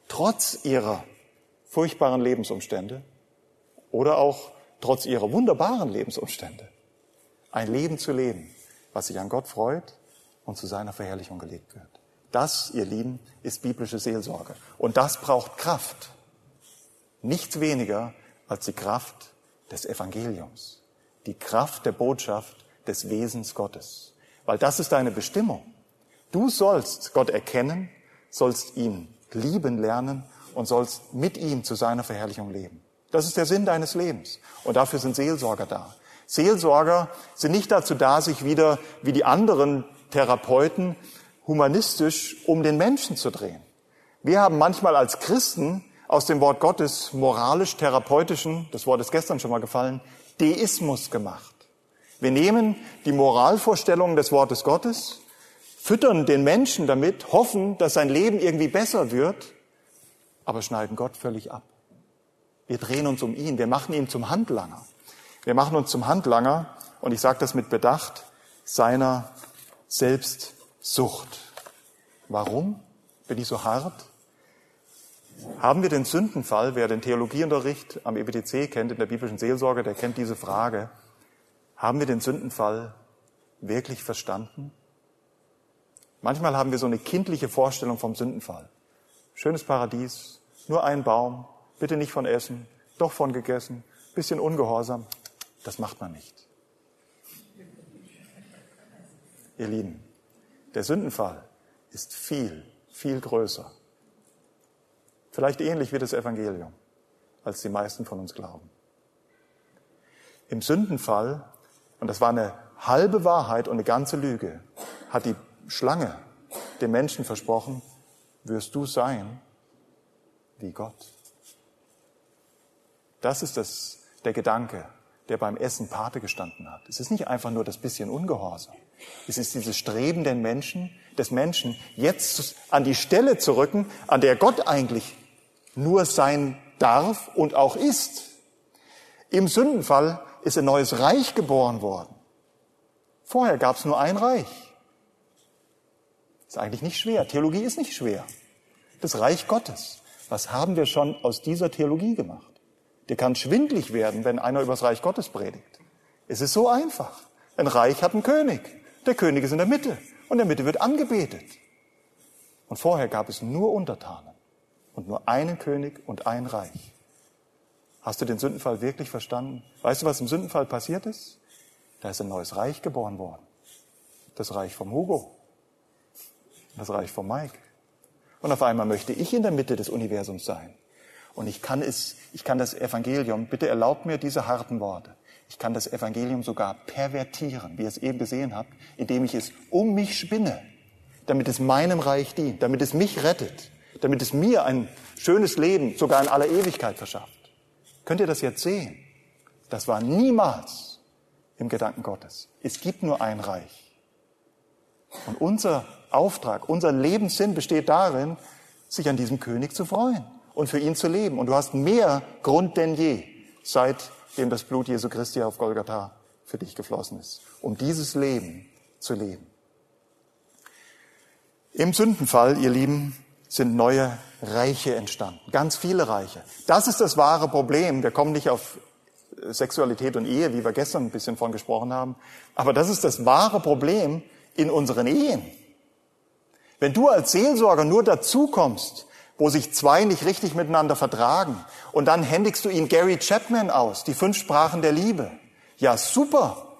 trotz ihrer furchtbaren Lebensumstände oder auch trotz ihrer wunderbaren Lebensumstände ein Leben zu leben, was sich an Gott freut und zu seiner Verherrlichung gelebt wird. Das, ihr Lieben, ist biblische Seelsorge. Und das braucht Kraft. Nichts weniger als die Kraft des Evangeliums. Die Kraft der Botschaft des Wesens Gottes. Weil das ist deine Bestimmung. Du sollst Gott erkennen, sollst ihn lieben lernen und sollst mit ihm zu seiner Verherrlichung leben. Das ist der Sinn deines Lebens. Und dafür sind Seelsorger da. Seelsorger sind nicht dazu da, sich wieder wie die anderen Therapeuten humanistisch um den Menschen zu drehen. Wir haben manchmal als Christen aus dem Wort Gottes moralisch-therapeutischen, das Wort ist gestern schon mal gefallen, Deismus gemacht. Wir nehmen die Moralvorstellungen des Wortes Gottes, füttern den Menschen damit, hoffen, dass sein Leben irgendwie besser wird, aber schneiden Gott völlig ab. Wir drehen uns um ihn, wir machen ihn zum Handlanger. Wir machen uns zum Handlanger, und ich sage das mit Bedacht, seiner selbst Sucht. Warum bin ich so hart? Haben wir den Sündenfall, wer den Theologieunterricht am EBTC kennt, in der biblischen Seelsorge, der kennt diese Frage. Haben wir den Sündenfall wirklich verstanden? Manchmal haben wir so eine kindliche Vorstellung vom Sündenfall. Schönes Paradies, nur ein Baum, bitte nicht von Essen, doch von gegessen, bisschen ungehorsam. Das macht man nicht. Ihr Lieben, der Sündenfall ist viel, viel größer. Vielleicht ähnlich wie das Evangelium, als die meisten von uns glauben. Im Sündenfall, und das war eine halbe Wahrheit und eine ganze Lüge, hat die Schlange dem Menschen versprochen, wirst du sein wie Gott. Das ist das, der Gedanke, der beim Essen Pate gestanden hat. Es ist nicht einfach nur das bisschen Ungehorsam. Es ist dieses Streben den Menschen, des Menschen, jetzt an die Stelle zu rücken, an der Gott eigentlich nur sein darf und auch ist. Im Sündenfall ist ein neues Reich geboren worden. Vorher gab es nur ein Reich. Ist eigentlich nicht schwer. Theologie ist nicht schwer. Das Reich Gottes. Was haben wir schon aus dieser Theologie gemacht? Der kann schwindlig werden, wenn einer über das Reich Gottes predigt. Es ist so einfach. Ein Reich hat einen König. Der König ist in der Mitte und in der Mitte wird angebetet. Und vorher gab es nur Untertanen und nur einen König und ein Reich. Hast du den Sündenfall wirklich verstanden? Weißt du, was im Sündenfall passiert ist? Da ist ein neues Reich geboren worden. Das Reich vom Hugo. Das Reich vom Mike. Und auf einmal möchte ich in der Mitte des Universums sein. Und ich kann es, ich kann das Evangelium, bitte erlaubt mir diese harten Worte. Ich kann das Evangelium sogar pervertieren, wie ihr es eben gesehen habt, indem ich es um mich spinne, damit es meinem Reich dient, damit es mich rettet, damit es mir ein schönes Leben sogar in aller Ewigkeit verschafft. Könnt ihr das jetzt sehen? Das war niemals im Gedanken Gottes. Es gibt nur ein Reich. Und unser Auftrag, unser Lebenssinn besteht darin, sich an diesem König zu freuen und für ihn zu leben. Und du hast mehr Grund denn je, seit dem das Blut Jesu Christi auf Golgatha für dich geflossen ist, um dieses Leben zu leben. Im Sündenfall, ihr Lieben, sind neue Reiche entstanden, ganz viele Reiche. Das ist das wahre Problem. Wir kommen nicht auf Sexualität und Ehe, wie wir gestern ein bisschen von gesprochen haben, aber das ist das wahre Problem in unseren Ehen. Wenn du als Seelsorger nur dazu kommst, wo sich zwei nicht richtig miteinander vertragen. Und dann händigst du ihnen Gary Chapman aus, die fünf Sprachen der Liebe. Ja, super.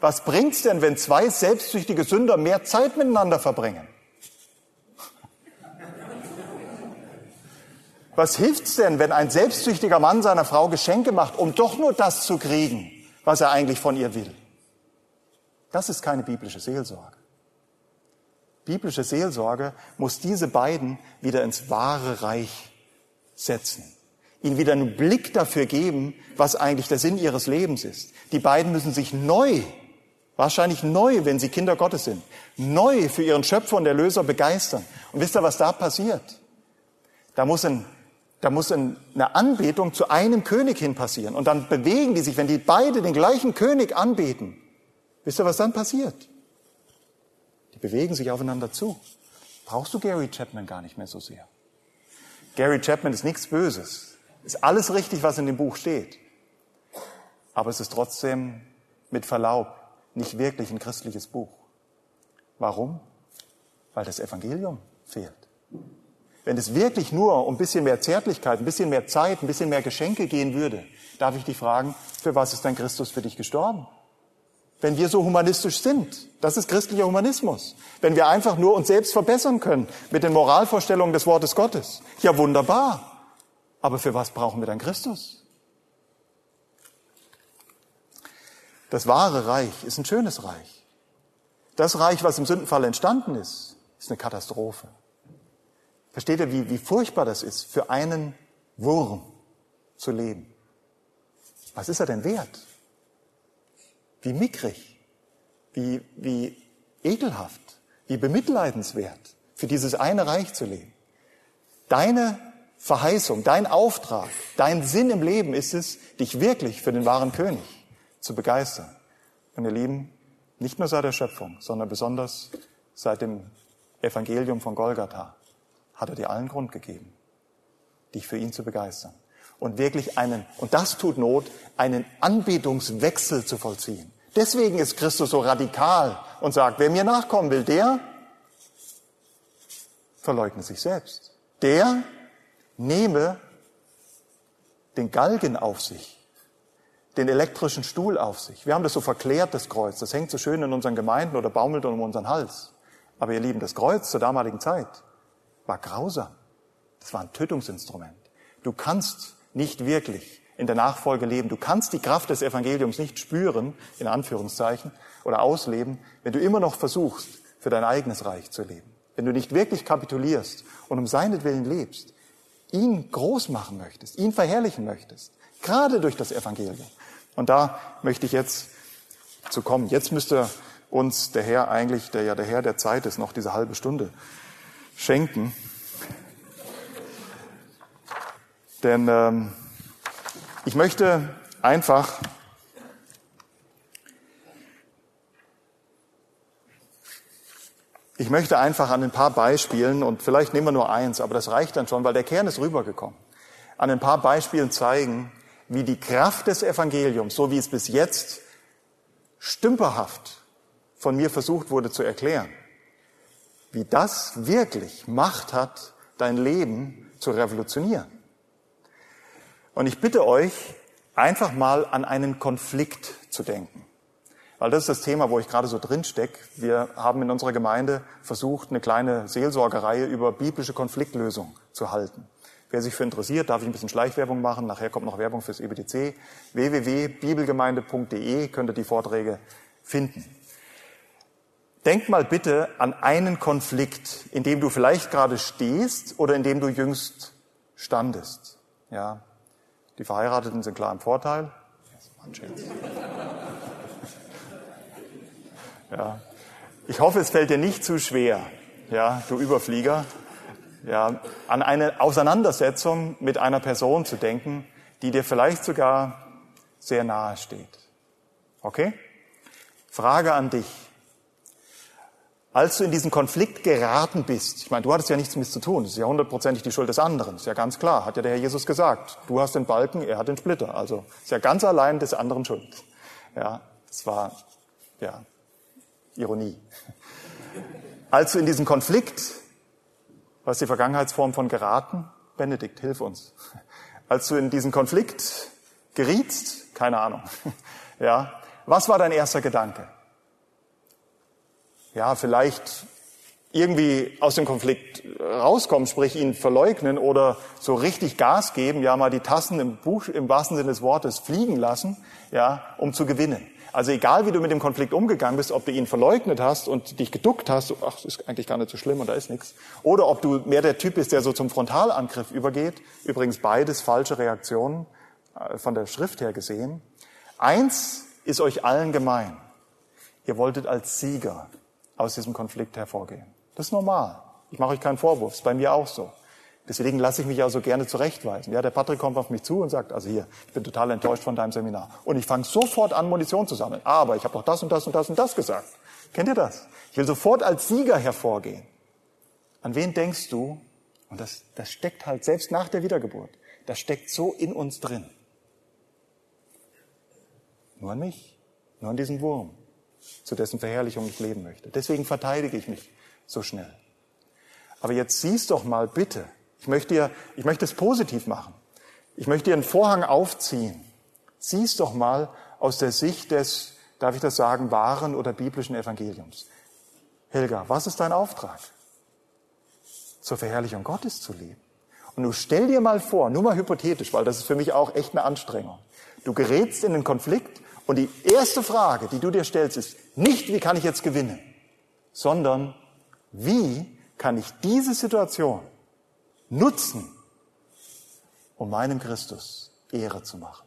Was bringt's denn, wenn zwei selbstsüchtige Sünder mehr Zeit miteinander verbringen? Was hilft's denn, wenn ein selbstsüchtiger Mann seiner Frau Geschenke macht, um doch nur das zu kriegen, was er eigentlich von ihr will? Das ist keine biblische Seelsorge. Biblische Seelsorge muss diese beiden wieder ins wahre Reich setzen. Ihnen wieder einen Blick dafür geben, was eigentlich der Sinn ihres Lebens ist. Die beiden müssen sich neu, wahrscheinlich neu, wenn sie Kinder Gottes sind, neu für ihren Schöpfer und Erlöser begeistern. Und wisst ihr, was da passiert? Da muss, ein, da muss ein, eine Anbetung zu einem König hin passieren. Und dann bewegen die sich, wenn die beide den gleichen König anbeten. Wisst ihr, was dann passiert? Bewegen sich aufeinander zu. Brauchst du Gary Chapman gar nicht mehr so sehr. Gary Chapman ist nichts Böses. Ist alles richtig, was in dem Buch steht. Aber es ist trotzdem mit Verlaub nicht wirklich ein christliches Buch. Warum? Weil das Evangelium fehlt. Wenn es wirklich nur um ein bisschen mehr Zärtlichkeit, ein bisschen mehr Zeit, ein bisschen mehr Geschenke gehen würde, darf ich dich fragen, für was ist dann Christus für dich gestorben? Wenn wir so humanistisch sind, das ist christlicher Humanismus. Wenn wir einfach nur uns selbst verbessern können mit den Moralvorstellungen des Wortes Gottes. Ja, wunderbar. Aber für was brauchen wir dann Christus? Das wahre Reich ist ein schönes Reich. Das Reich, was im Sündenfall entstanden ist, ist eine Katastrophe. Versteht ihr, wie, wie furchtbar das ist, für einen Wurm zu leben? Was ist er denn wert? Wie mickrig, wie, wie ekelhaft, wie bemitleidenswert, für dieses eine Reich zu leben. Deine Verheißung, dein Auftrag, dein Sinn im Leben ist es, dich wirklich für den wahren König zu begeistern. Und ihr Lieben, nicht nur seit der Schöpfung, sondern besonders seit dem Evangelium von Golgatha hat er dir allen Grund gegeben, dich für ihn zu begeistern. Und wirklich einen, und das tut Not, einen Anbetungswechsel zu vollziehen. Deswegen ist Christus so radikal und sagt, wer mir nachkommen will, der verleugne sich selbst. Der nehme den Galgen auf sich, den elektrischen Stuhl auf sich. Wir haben das so verklärt, das Kreuz. Das hängt so schön in unseren Gemeinden oder baumelt um unseren Hals. Aber ihr Lieben, das Kreuz zur damaligen Zeit war grausam. Das war ein Tötungsinstrument. Du kannst nicht wirklich in der Nachfolge leben. Du kannst die Kraft des Evangeliums nicht spüren, in Anführungszeichen, oder ausleben, wenn du immer noch versuchst, für dein eigenes Reich zu leben. Wenn du nicht wirklich kapitulierst und um seinetwillen lebst, ihn groß machen möchtest, ihn verherrlichen möchtest, gerade durch das Evangelium. Und da möchte ich jetzt zu kommen. Jetzt müsste uns der Herr eigentlich, der ja der Herr der Zeit ist, noch diese halbe Stunde schenken. Denn ähm, ich möchte einfach Ich möchte einfach an ein paar Beispielen, und vielleicht nehmen wir nur eins, aber das reicht dann schon, weil der Kern ist rübergekommen, an ein paar Beispielen zeigen, wie die Kraft des Evangeliums, so wie es bis jetzt stümperhaft von mir versucht wurde zu erklären, wie das wirklich Macht hat, dein Leben zu revolutionieren. Und ich bitte euch, einfach mal an einen Konflikt zu denken. Weil das ist das Thema, wo ich gerade so drin stecke. Wir haben in unserer Gemeinde versucht, eine kleine Seelsorgereihe über biblische Konfliktlösung zu halten. Wer sich für interessiert, darf ich ein bisschen Schleichwerbung machen. Nachher kommt noch Werbung fürs EBTC. www.bibelgemeinde.de könnt ihr die Vorträge finden. Denk mal bitte an einen Konflikt, in dem du vielleicht gerade stehst oder in dem du jüngst standest. Ja, die Verheirateten sind klar im Vorteil. Ja. Ich hoffe, es fällt dir nicht zu schwer, ja, du Überflieger, ja, an eine Auseinandersetzung mit einer Person zu denken, die dir vielleicht sogar sehr nahe steht. Okay? Frage an dich. Als du in diesen Konflikt geraten bist, ich meine, du hattest ja nichts mit zu tun, das ist ja hundertprozentig die Schuld des anderen, ist ja ganz klar, hat ja der Herr Jesus gesagt. Du hast den Balken, er hat den Splitter, also ist ja ganz allein des anderen Schuld. Ja, das war, ja, Ironie. Als du in diesen Konflikt, was die Vergangenheitsform von geraten? Benedikt, hilf uns. Als du in diesen Konflikt gerietst, keine Ahnung, ja, was war dein erster Gedanke? Ja, vielleicht irgendwie aus dem Konflikt rauskommen, sprich ihn verleugnen oder so richtig Gas geben, ja mal die Tassen im Buch, im wahrsten Sinne des Wortes fliegen lassen, ja, um zu gewinnen. Also egal, wie du mit dem Konflikt umgegangen bist, ob du ihn verleugnet hast und dich geduckt hast, ach, ist eigentlich gar nicht so schlimm und da ist nichts, oder ob du mehr der Typ bist, der so zum Frontalangriff übergeht, übrigens beides falsche Reaktionen äh, von der Schrift her gesehen. Eins ist euch allen gemein. Ihr wolltet als Sieger aus diesem Konflikt hervorgehen. Das ist normal. Ich mache euch keinen Vorwurf, ist bei mir auch so. Deswegen lasse ich mich ja so gerne zurechtweisen. Ja, der Patrick kommt auf mich zu und sagt, also hier, ich bin total enttäuscht von deinem Seminar. Und ich fange sofort an, Munition zu sammeln. Aber ich habe doch das und das und das und das gesagt. Kennt ihr das? Ich will sofort als Sieger hervorgehen. An wen denkst du? Und das, das steckt halt selbst nach der Wiedergeburt. Das steckt so in uns drin. Nur an mich. Nur an diesen Wurm, zu dessen Verherrlichung ich leben möchte. Deswegen verteidige ich mich so schnell. Aber jetzt siehst doch mal bitte, ich möchte, dir, ich möchte es positiv machen. Ich möchte dir einen Vorhang aufziehen. Sieh's doch mal aus der Sicht des, darf ich das sagen, wahren oder biblischen Evangeliums. Helga, was ist dein Auftrag? Zur Verherrlichung Gottes zu leben. Und du stell dir mal vor, nur mal hypothetisch, weil das ist für mich auch echt eine Anstrengung. Du gerätst in den Konflikt und die erste Frage, die du dir stellst, ist nicht, wie kann ich jetzt gewinnen, sondern wie kann ich diese Situation nutzen, um meinem Christus Ehre zu machen.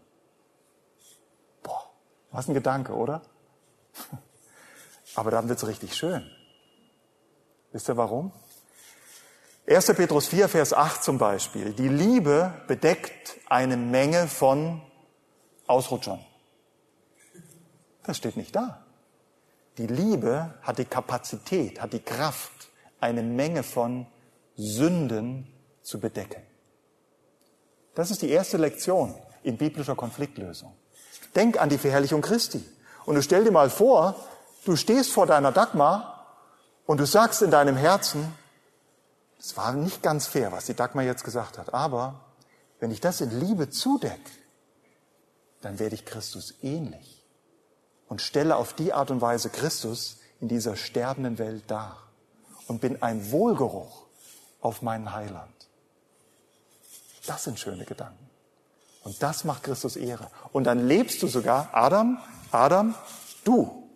Boah, was ein Gedanke, oder? Aber dann wird's richtig schön. Wisst ihr warum? 1. Petrus 4, Vers 8 zum Beispiel. Die Liebe bedeckt eine Menge von Ausrutschern. Das steht nicht da. Die Liebe hat die Kapazität, hat die Kraft, eine Menge von Sünden zu bedecken. Das ist die erste Lektion in biblischer Konfliktlösung. Denk an die Verherrlichung Christi. Und du stell dir mal vor, du stehst vor deiner Dagmar und du sagst in deinem Herzen, es war nicht ganz fair, was die Dagmar jetzt gesagt hat, aber wenn ich das in Liebe zudecke, dann werde ich Christus ähnlich und stelle auf die Art und Weise Christus in dieser sterbenden Welt dar und bin ein Wohlgeruch auf meinen Heiland. Das sind schöne Gedanken. Und das macht Christus Ehre. Und dann lebst du sogar, Adam, Adam, du,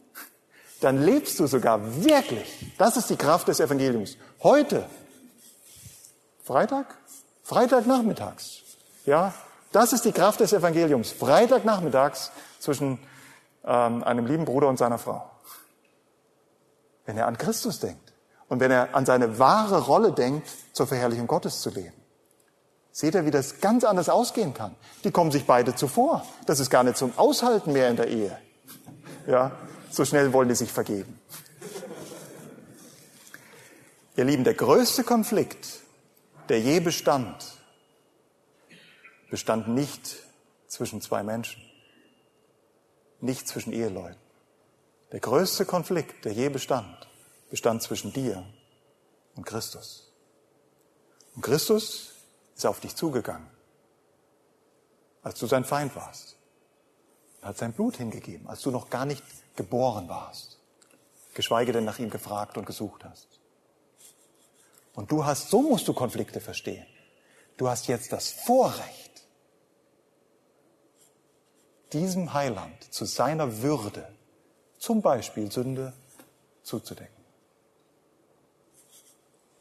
dann lebst du sogar wirklich, das ist die Kraft des Evangeliums, heute, Freitag, Freitagnachmittags, ja, das ist die Kraft des Evangeliums, Freitagnachmittags zwischen ähm, einem lieben Bruder und seiner Frau. Wenn er an Christus denkt und wenn er an seine wahre Rolle denkt, zur Verherrlichung Gottes zu leben. Seht ihr, wie das ganz anders ausgehen kann? Die kommen sich beide zuvor. Das ist gar nicht zum Aushalten mehr in der Ehe. Ja, so schnell wollen die sich vergeben. Ihr Lieben, der größte Konflikt, der je bestand, bestand nicht zwischen zwei Menschen, nicht zwischen Eheleuten. Der größte Konflikt, der je bestand, bestand zwischen dir und Christus. Und Christus ist auf dich zugegangen, als du sein Feind warst. Er hat sein Blut hingegeben, als du noch gar nicht geboren warst, geschweige denn nach ihm gefragt und gesucht hast. Und du hast, so musst du Konflikte verstehen. Du hast jetzt das Vorrecht, diesem Heiland zu seiner Würde, zum Beispiel Sünde, zuzudecken.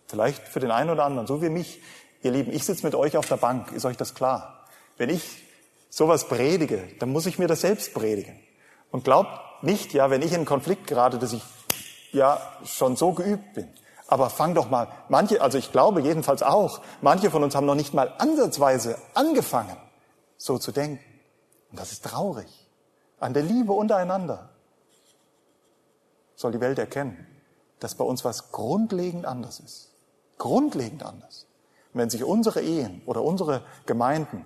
Vielleicht für den einen oder anderen, so wie mich, Ihr Lieben, ich sitze mit euch auf der Bank, ist euch das klar? Wenn ich sowas predige, dann muss ich mir das selbst predigen. Und glaubt nicht, ja, wenn ich in einen Konflikt gerate, dass ich ja schon so geübt bin. Aber fang doch mal, manche, also ich glaube jedenfalls auch, manche von uns haben noch nicht mal ansatzweise angefangen, so zu denken. Und das ist traurig. An der Liebe untereinander soll die Welt erkennen, dass bei uns was grundlegend anders ist. Grundlegend anders. Und wenn sich unsere Ehen oder unsere Gemeinden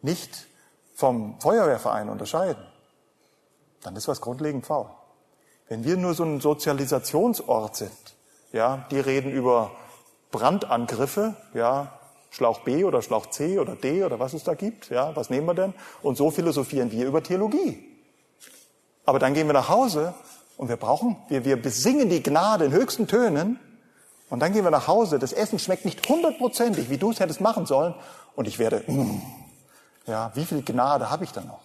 nicht vom Feuerwehrverein unterscheiden, dann ist was grundlegend faul. Wenn wir nur so ein Sozialisationsort sind, ja, die reden über Brandangriffe, ja, Schlauch B oder Schlauch C oder D oder was es da gibt, ja, was nehmen wir denn? Und so philosophieren wir über Theologie. Aber dann gehen wir nach Hause und wir brauchen, wir, wir besingen die Gnade in höchsten Tönen und dann gehen wir nach Hause, das Essen schmeckt nicht hundertprozentig, wie du es hättest machen sollen. Und ich werde, mm, ja, wie viel Gnade habe ich da noch?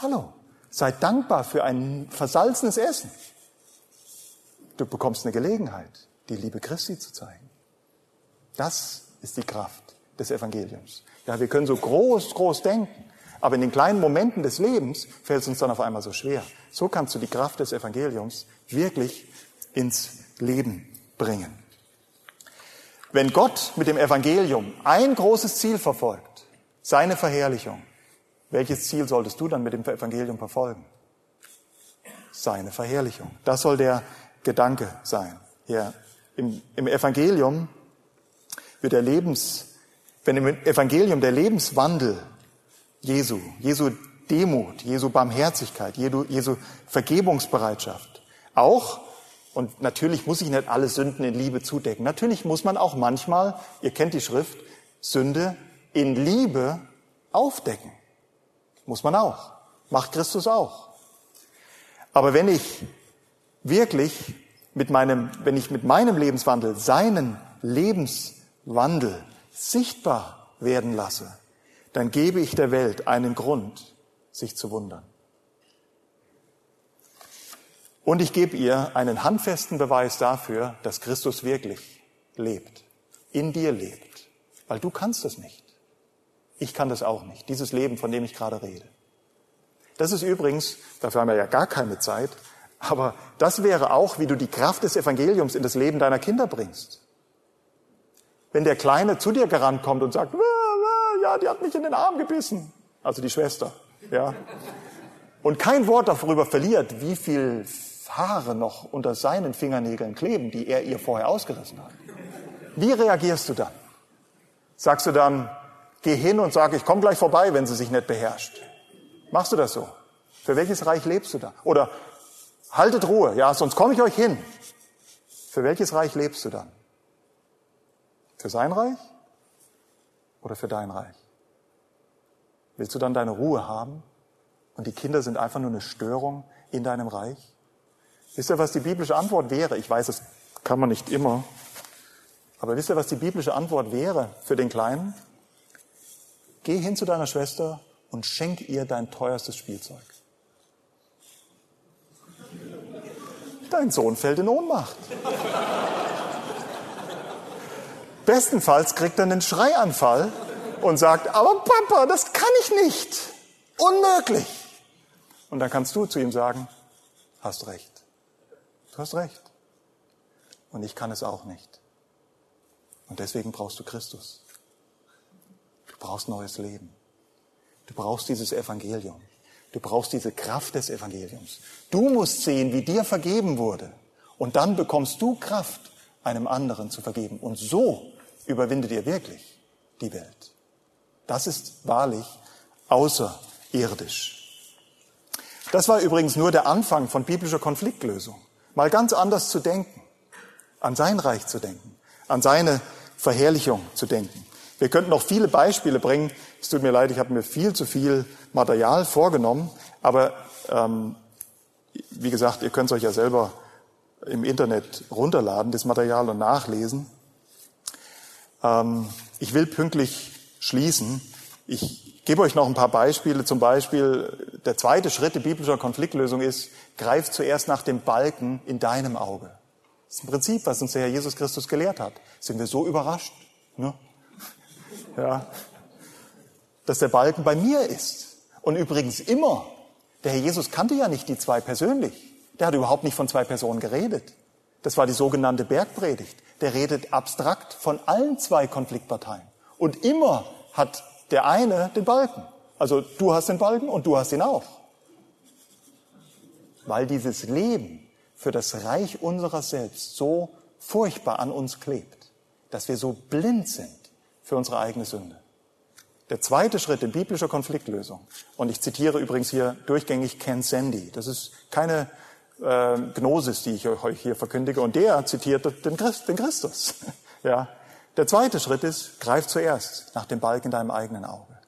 Hallo, Sei dankbar für ein versalzenes Essen. Du bekommst eine Gelegenheit, die Liebe Christi zu zeigen. Das ist die Kraft des Evangeliums. Ja, wir können so groß, groß denken, aber in den kleinen Momenten des Lebens fällt es uns dann auf einmal so schwer. So kannst du die Kraft des Evangeliums wirklich ins Leben bringen. Wenn Gott mit dem Evangelium ein großes Ziel verfolgt, seine Verherrlichung, welches Ziel solltest du dann mit dem Evangelium verfolgen? Seine Verherrlichung. Das soll der Gedanke sein. Ja, im, im Evangelium wird der Lebens, wenn im Evangelium der Lebenswandel Jesu, Jesu Demut, Jesu Barmherzigkeit, Jesu, Vergebungsbereitschaft auch und natürlich muss ich nicht alle Sünden in Liebe zudecken. Natürlich muss man auch manchmal, ihr kennt die Schrift, Sünde in Liebe aufdecken. Muss man auch. Macht Christus auch. Aber wenn ich wirklich mit meinem, wenn ich mit meinem Lebenswandel seinen Lebenswandel sichtbar werden lasse, dann gebe ich der Welt einen Grund, sich zu wundern. Und ich gebe ihr einen handfesten Beweis dafür, dass Christus wirklich lebt, in dir lebt. Weil du kannst es nicht. Ich kann das auch nicht, dieses Leben, von dem ich gerade rede. Das ist übrigens, dafür haben wir ja gar keine Zeit, aber das wäre auch, wie du die Kraft des Evangeliums in das Leben deiner Kinder bringst. Wenn der Kleine zu dir gerannt kommt und sagt, ja, die hat mich in den Arm gebissen, also die Schwester, ja, und kein Wort darüber verliert, wie viel Haare noch unter seinen Fingernägeln kleben, die er ihr vorher ausgerissen hat. Wie reagierst du dann? Sagst du dann, geh hin und sag, ich komme gleich vorbei, wenn sie sich nicht beherrscht? Machst du das so? Für welches Reich lebst du da? Oder haltet Ruhe, ja, sonst komme ich euch hin. Für welches Reich lebst du dann? Für sein Reich oder für dein Reich? Willst du dann deine Ruhe haben und die Kinder sind einfach nur eine Störung in deinem Reich? Wisst ihr, was die biblische Antwort wäre? Ich weiß, das kann man nicht immer. Aber wisst ihr, was die biblische Antwort wäre für den Kleinen? Geh hin zu deiner Schwester und schenk ihr dein teuerstes Spielzeug. Dein Sohn fällt in Ohnmacht. Bestenfalls kriegt er einen Schreianfall und sagt, aber Papa, das kann ich nicht. Unmöglich. Und dann kannst du zu ihm sagen, hast recht. Du hast recht. Und ich kann es auch nicht. Und deswegen brauchst du Christus. Du brauchst neues Leben. Du brauchst dieses Evangelium. Du brauchst diese Kraft des Evangeliums. Du musst sehen, wie dir vergeben wurde. Und dann bekommst du Kraft, einem anderen zu vergeben. Und so überwindet ihr wirklich die Welt. Das ist wahrlich außerirdisch. Das war übrigens nur der Anfang von biblischer Konfliktlösung mal ganz anders zu denken, an sein Reich zu denken, an seine Verherrlichung zu denken. Wir könnten noch viele Beispiele bringen. Es tut mir leid, ich habe mir viel zu viel Material vorgenommen, aber ähm, wie gesagt, ihr könnt es euch ja selber im Internet runterladen, das Material und nachlesen. Ähm, ich will pünktlich schließen. Ich gebe euch noch ein paar Beispiele. Zum Beispiel, der zweite Schritt in biblischer Konfliktlösung ist, greif zuerst nach dem Balken in deinem Auge. Das ist ein Prinzip, was uns der Herr Jesus Christus gelehrt hat. Sind wir so überrascht, ne? ja, dass der Balken bei mir ist. Und übrigens immer. Der Herr Jesus kannte ja nicht die zwei persönlich. Der hat überhaupt nicht von zwei Personen geredet. Das war die sogenannte Bergpredigt. Der redet abstrakt von allen zwei Konfliktparteien. Und immer hat der eine den Balken. Also du hast den Balken und du hast ihn auch. Weil dieses Leben für das Reich unserer selbst so furchtbar an uns klebt, dass wir so blind sind für unsere eigene Sünde. Der zweite Schritt in biblischer Konfliktlösung, und ich zitiere übrigens hier durchgängig Ken Sandy, das ist keine äh, Gnosis, die ich euch hier verkündige, und der zitiert den, Christ, den Christus. [laughs] ja, der zweite Schritt ist, greif zuerst nach dem Balk in deinem eigenen Auge.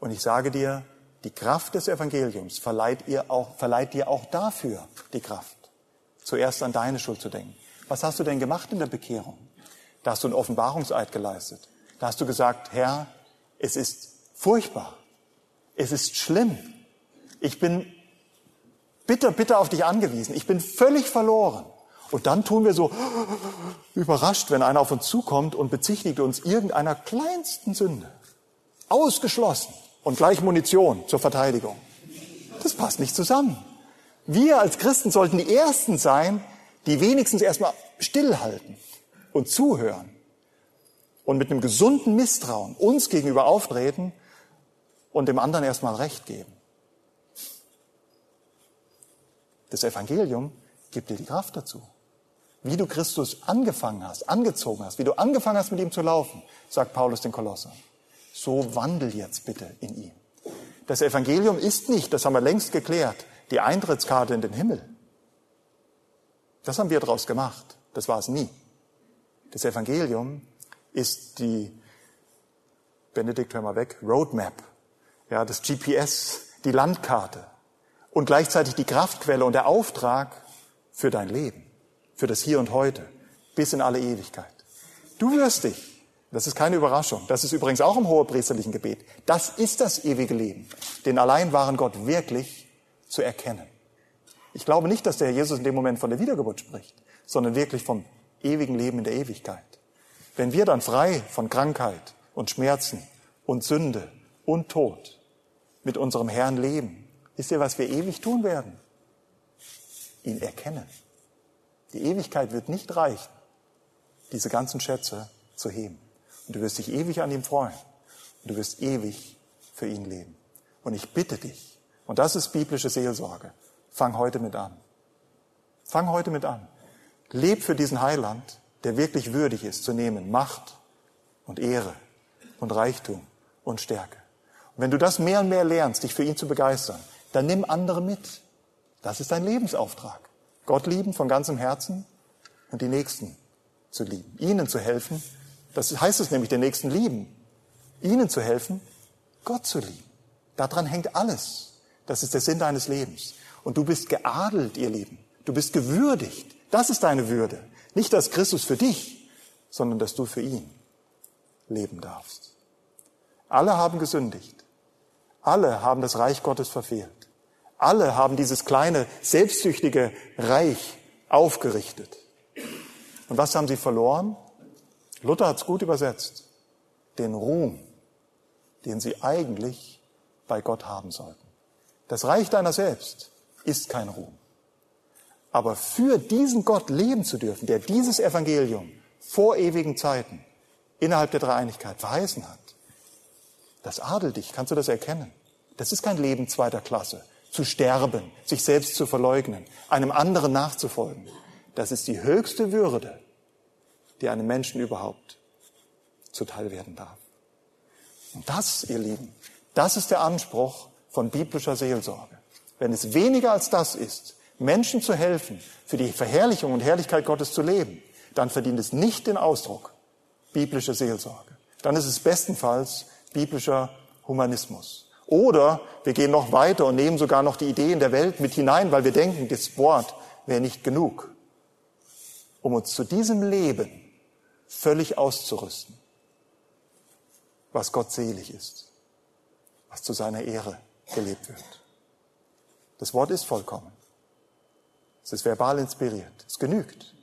Und ich sage dir, die Kraft des Evangeliums verleiht, ihr auch, verleiht dir auch dafür die Kraft, zuerst an deine Schuld zu denken. Was hast du denn gemacht in der Bekehrung? Da hast du einen Offenbarungseid geleistet. Da hast du gesagt, Herr, es ist furchtbar. Es ist schlimm. Ich bin bitte, bitte auf dich angewiesen. Ich bin völlig verloren. Und dann tun wir so überrascht, wenn einer auf uns zukommt und bezichtigt uns irgendeiner kleinsten Sünde. Ausgeschlossen. Und gleich Munition zur Verteidigung. Das passt nicht zusammen. Wir als Christen sollten die Ersten sein, die wenigstens erstmal stillhalten und zuhören und mit einem gesunden Misstrauen uns gegenüber auftreten und dem anderen erstmal Recht geben. Das Evangelium gibt dir die Kraft dazu. Wie du Christus angefangen hast, angezogen hast, wie du angefangen hast, mit ihm zu laufen, sagt Paulus den Kolossern. So wandel jetzt bitte in ihm. Das Evangelium ist nicht, das haben wir längst geklärt, die Eintrittskarte in den Himmel. Das haben wir daraus gemacht. Das war es nie. Das Evangelium ist die, Benedikt, hör mal weg, Roadmap, ja, das GPS, die Landkarte und gleichzeitig die Kraftquelle und der Auftrag für dein Leben, für das Hier und Heute, bis in alle Ewigkeit. Du wirst dich, das ist keine Überraschung, das ist übrigens auch im hohepriesterlichen Gebet, das ist das ewige Leben, den allein wahren Gott wirklich zu erkennen. Ich glaube nicht, dass der Herr Jesus in dem Moment von der Wiedergeburt spricht, sondern wirklich vom ewigen Leben in der Ewigkeit. Wenn wir dann frei von Krankheit und Schmerzen und Sünde und Tod mit unserem Herrn leben, wisst ihr, was wir ewig tun werden? Ihn erkennen. Die Ewigkeit wird nicht reichen, diese ganzen Schätze zu heben. Und du wirst dich ewig an ihm freuen. Und du wirst ewig für ihn leben. Und ich bitte dich, und das ist biblische Seelsorge, fang heute mit an. Fang heute mit an. Leb für diesen Heiland, der wirklich würdig ist zu nehmen, Macht und Ehre und Reichtum und Stärke. Und wenn du das mehr und mehr lernst, dich für ihn zu begeistern, dann nimm andere mit. Das ist dein Lebensauftrag. Gott lieben von ganzem Herzen und die Nächsten zu lieben, ihnen zu helfen. Das heißt es nämlich, den Nächsten lieben, ihnen zu helfen, Gott zu lieben. Daran hängt alles. Das ist der Sinn deines Lebens. Und du bist geadelt, ihr Lieben. Du bist gewürdigt. Das ist deine Würde. Nicht, dass Christus für dich, sondern dass du für ihn leben darfst. Alle haben gesündigt. Alle haben das Reich Gottes verfehlt. Alle haben dieses kleine, selbstsüchtige Reich aufgerichtet. Und was haben sie verloren? Luther hat es gut übersetzt. Den Ruhm, den sie eigentlich bei Gott haben sollten. Das Reich deiner selbst ist kein Ruhm. Aber für diesen Gott leben zu dürfen, der dieses Evangelium vor ewigen Zeiten innerhalb der Dreieinigkeit verheißen hat, das adelt dich. Kannst du das erkennen? Das ist kein Leben zweiter Klasse. Zu sterben, sich selbst zu verleugnen, einem anderen nachzufolgen. Das ist die höchste Würde, die einem Menschen überhaupt zuteil werden darf. Und das, ihr Lieben, das ist der Anspruch von biblischer Seelsorge. Wenn es weniger als das ist, Menschen zu helfen, für die Verherrlichung und Herrlichkeit Gottes zu leben, dann verdient es nicht den Ausdruck biblische Seelsorge. Dann ist es bestenfalls biblischer Humanismus. Oder wir gehen noch weiter und nehmen sogar noch die Ideen der Welt mit hinein, weil wir denken, das Wort wäre nicht genug, um uns zu diesem Leben völlig auszurüsten, was Gott selig ist, was zu seiner Ehre gelebt wird. Das Wort ist vollkommen. Es ist verbal inspiriert. Es genügt.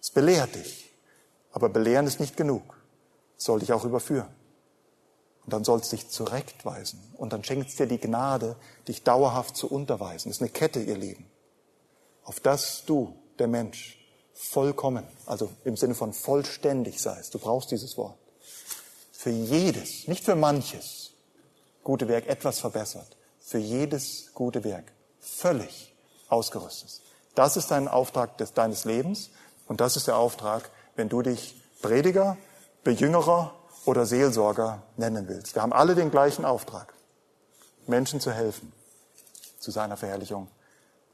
Es belehrt dich. Aber belehren ist nicht genug. Es soll dich auch überführen. Und dann soll es dich zurechtweisen. Und dann schenkt es dir die Gnade, dich dauerhaft zu unterweisen. Das ist eine Kette, ihr Leben. Auf das du, der Mensch, vollkommen, also im Sinne von vollständig seist. Du brauchst dieses Wort. Für jedes, nicht für manches gute Werk etwas verbessert. Für jedes gute Werk völlig ausgerüstet. Das ist dein Auftrag des, deines Lebens und das ist der Auftrag, wenn du dich Prediger, Bejüngerer oder Seelsorger nennen willst. Wir haben alle den gleichen Auftrag, Menschen zu helfen, zu seiner Verherrlichung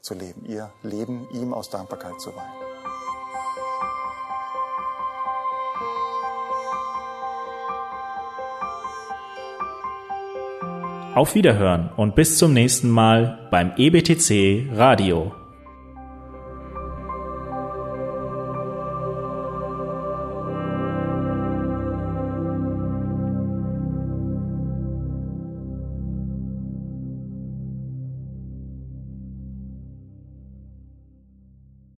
zu leben, ihr Leben ihm aus Dankbarkeit zu weihen. Auf Wiederhören und bis zum nächsten Mal beim EBTC Radio.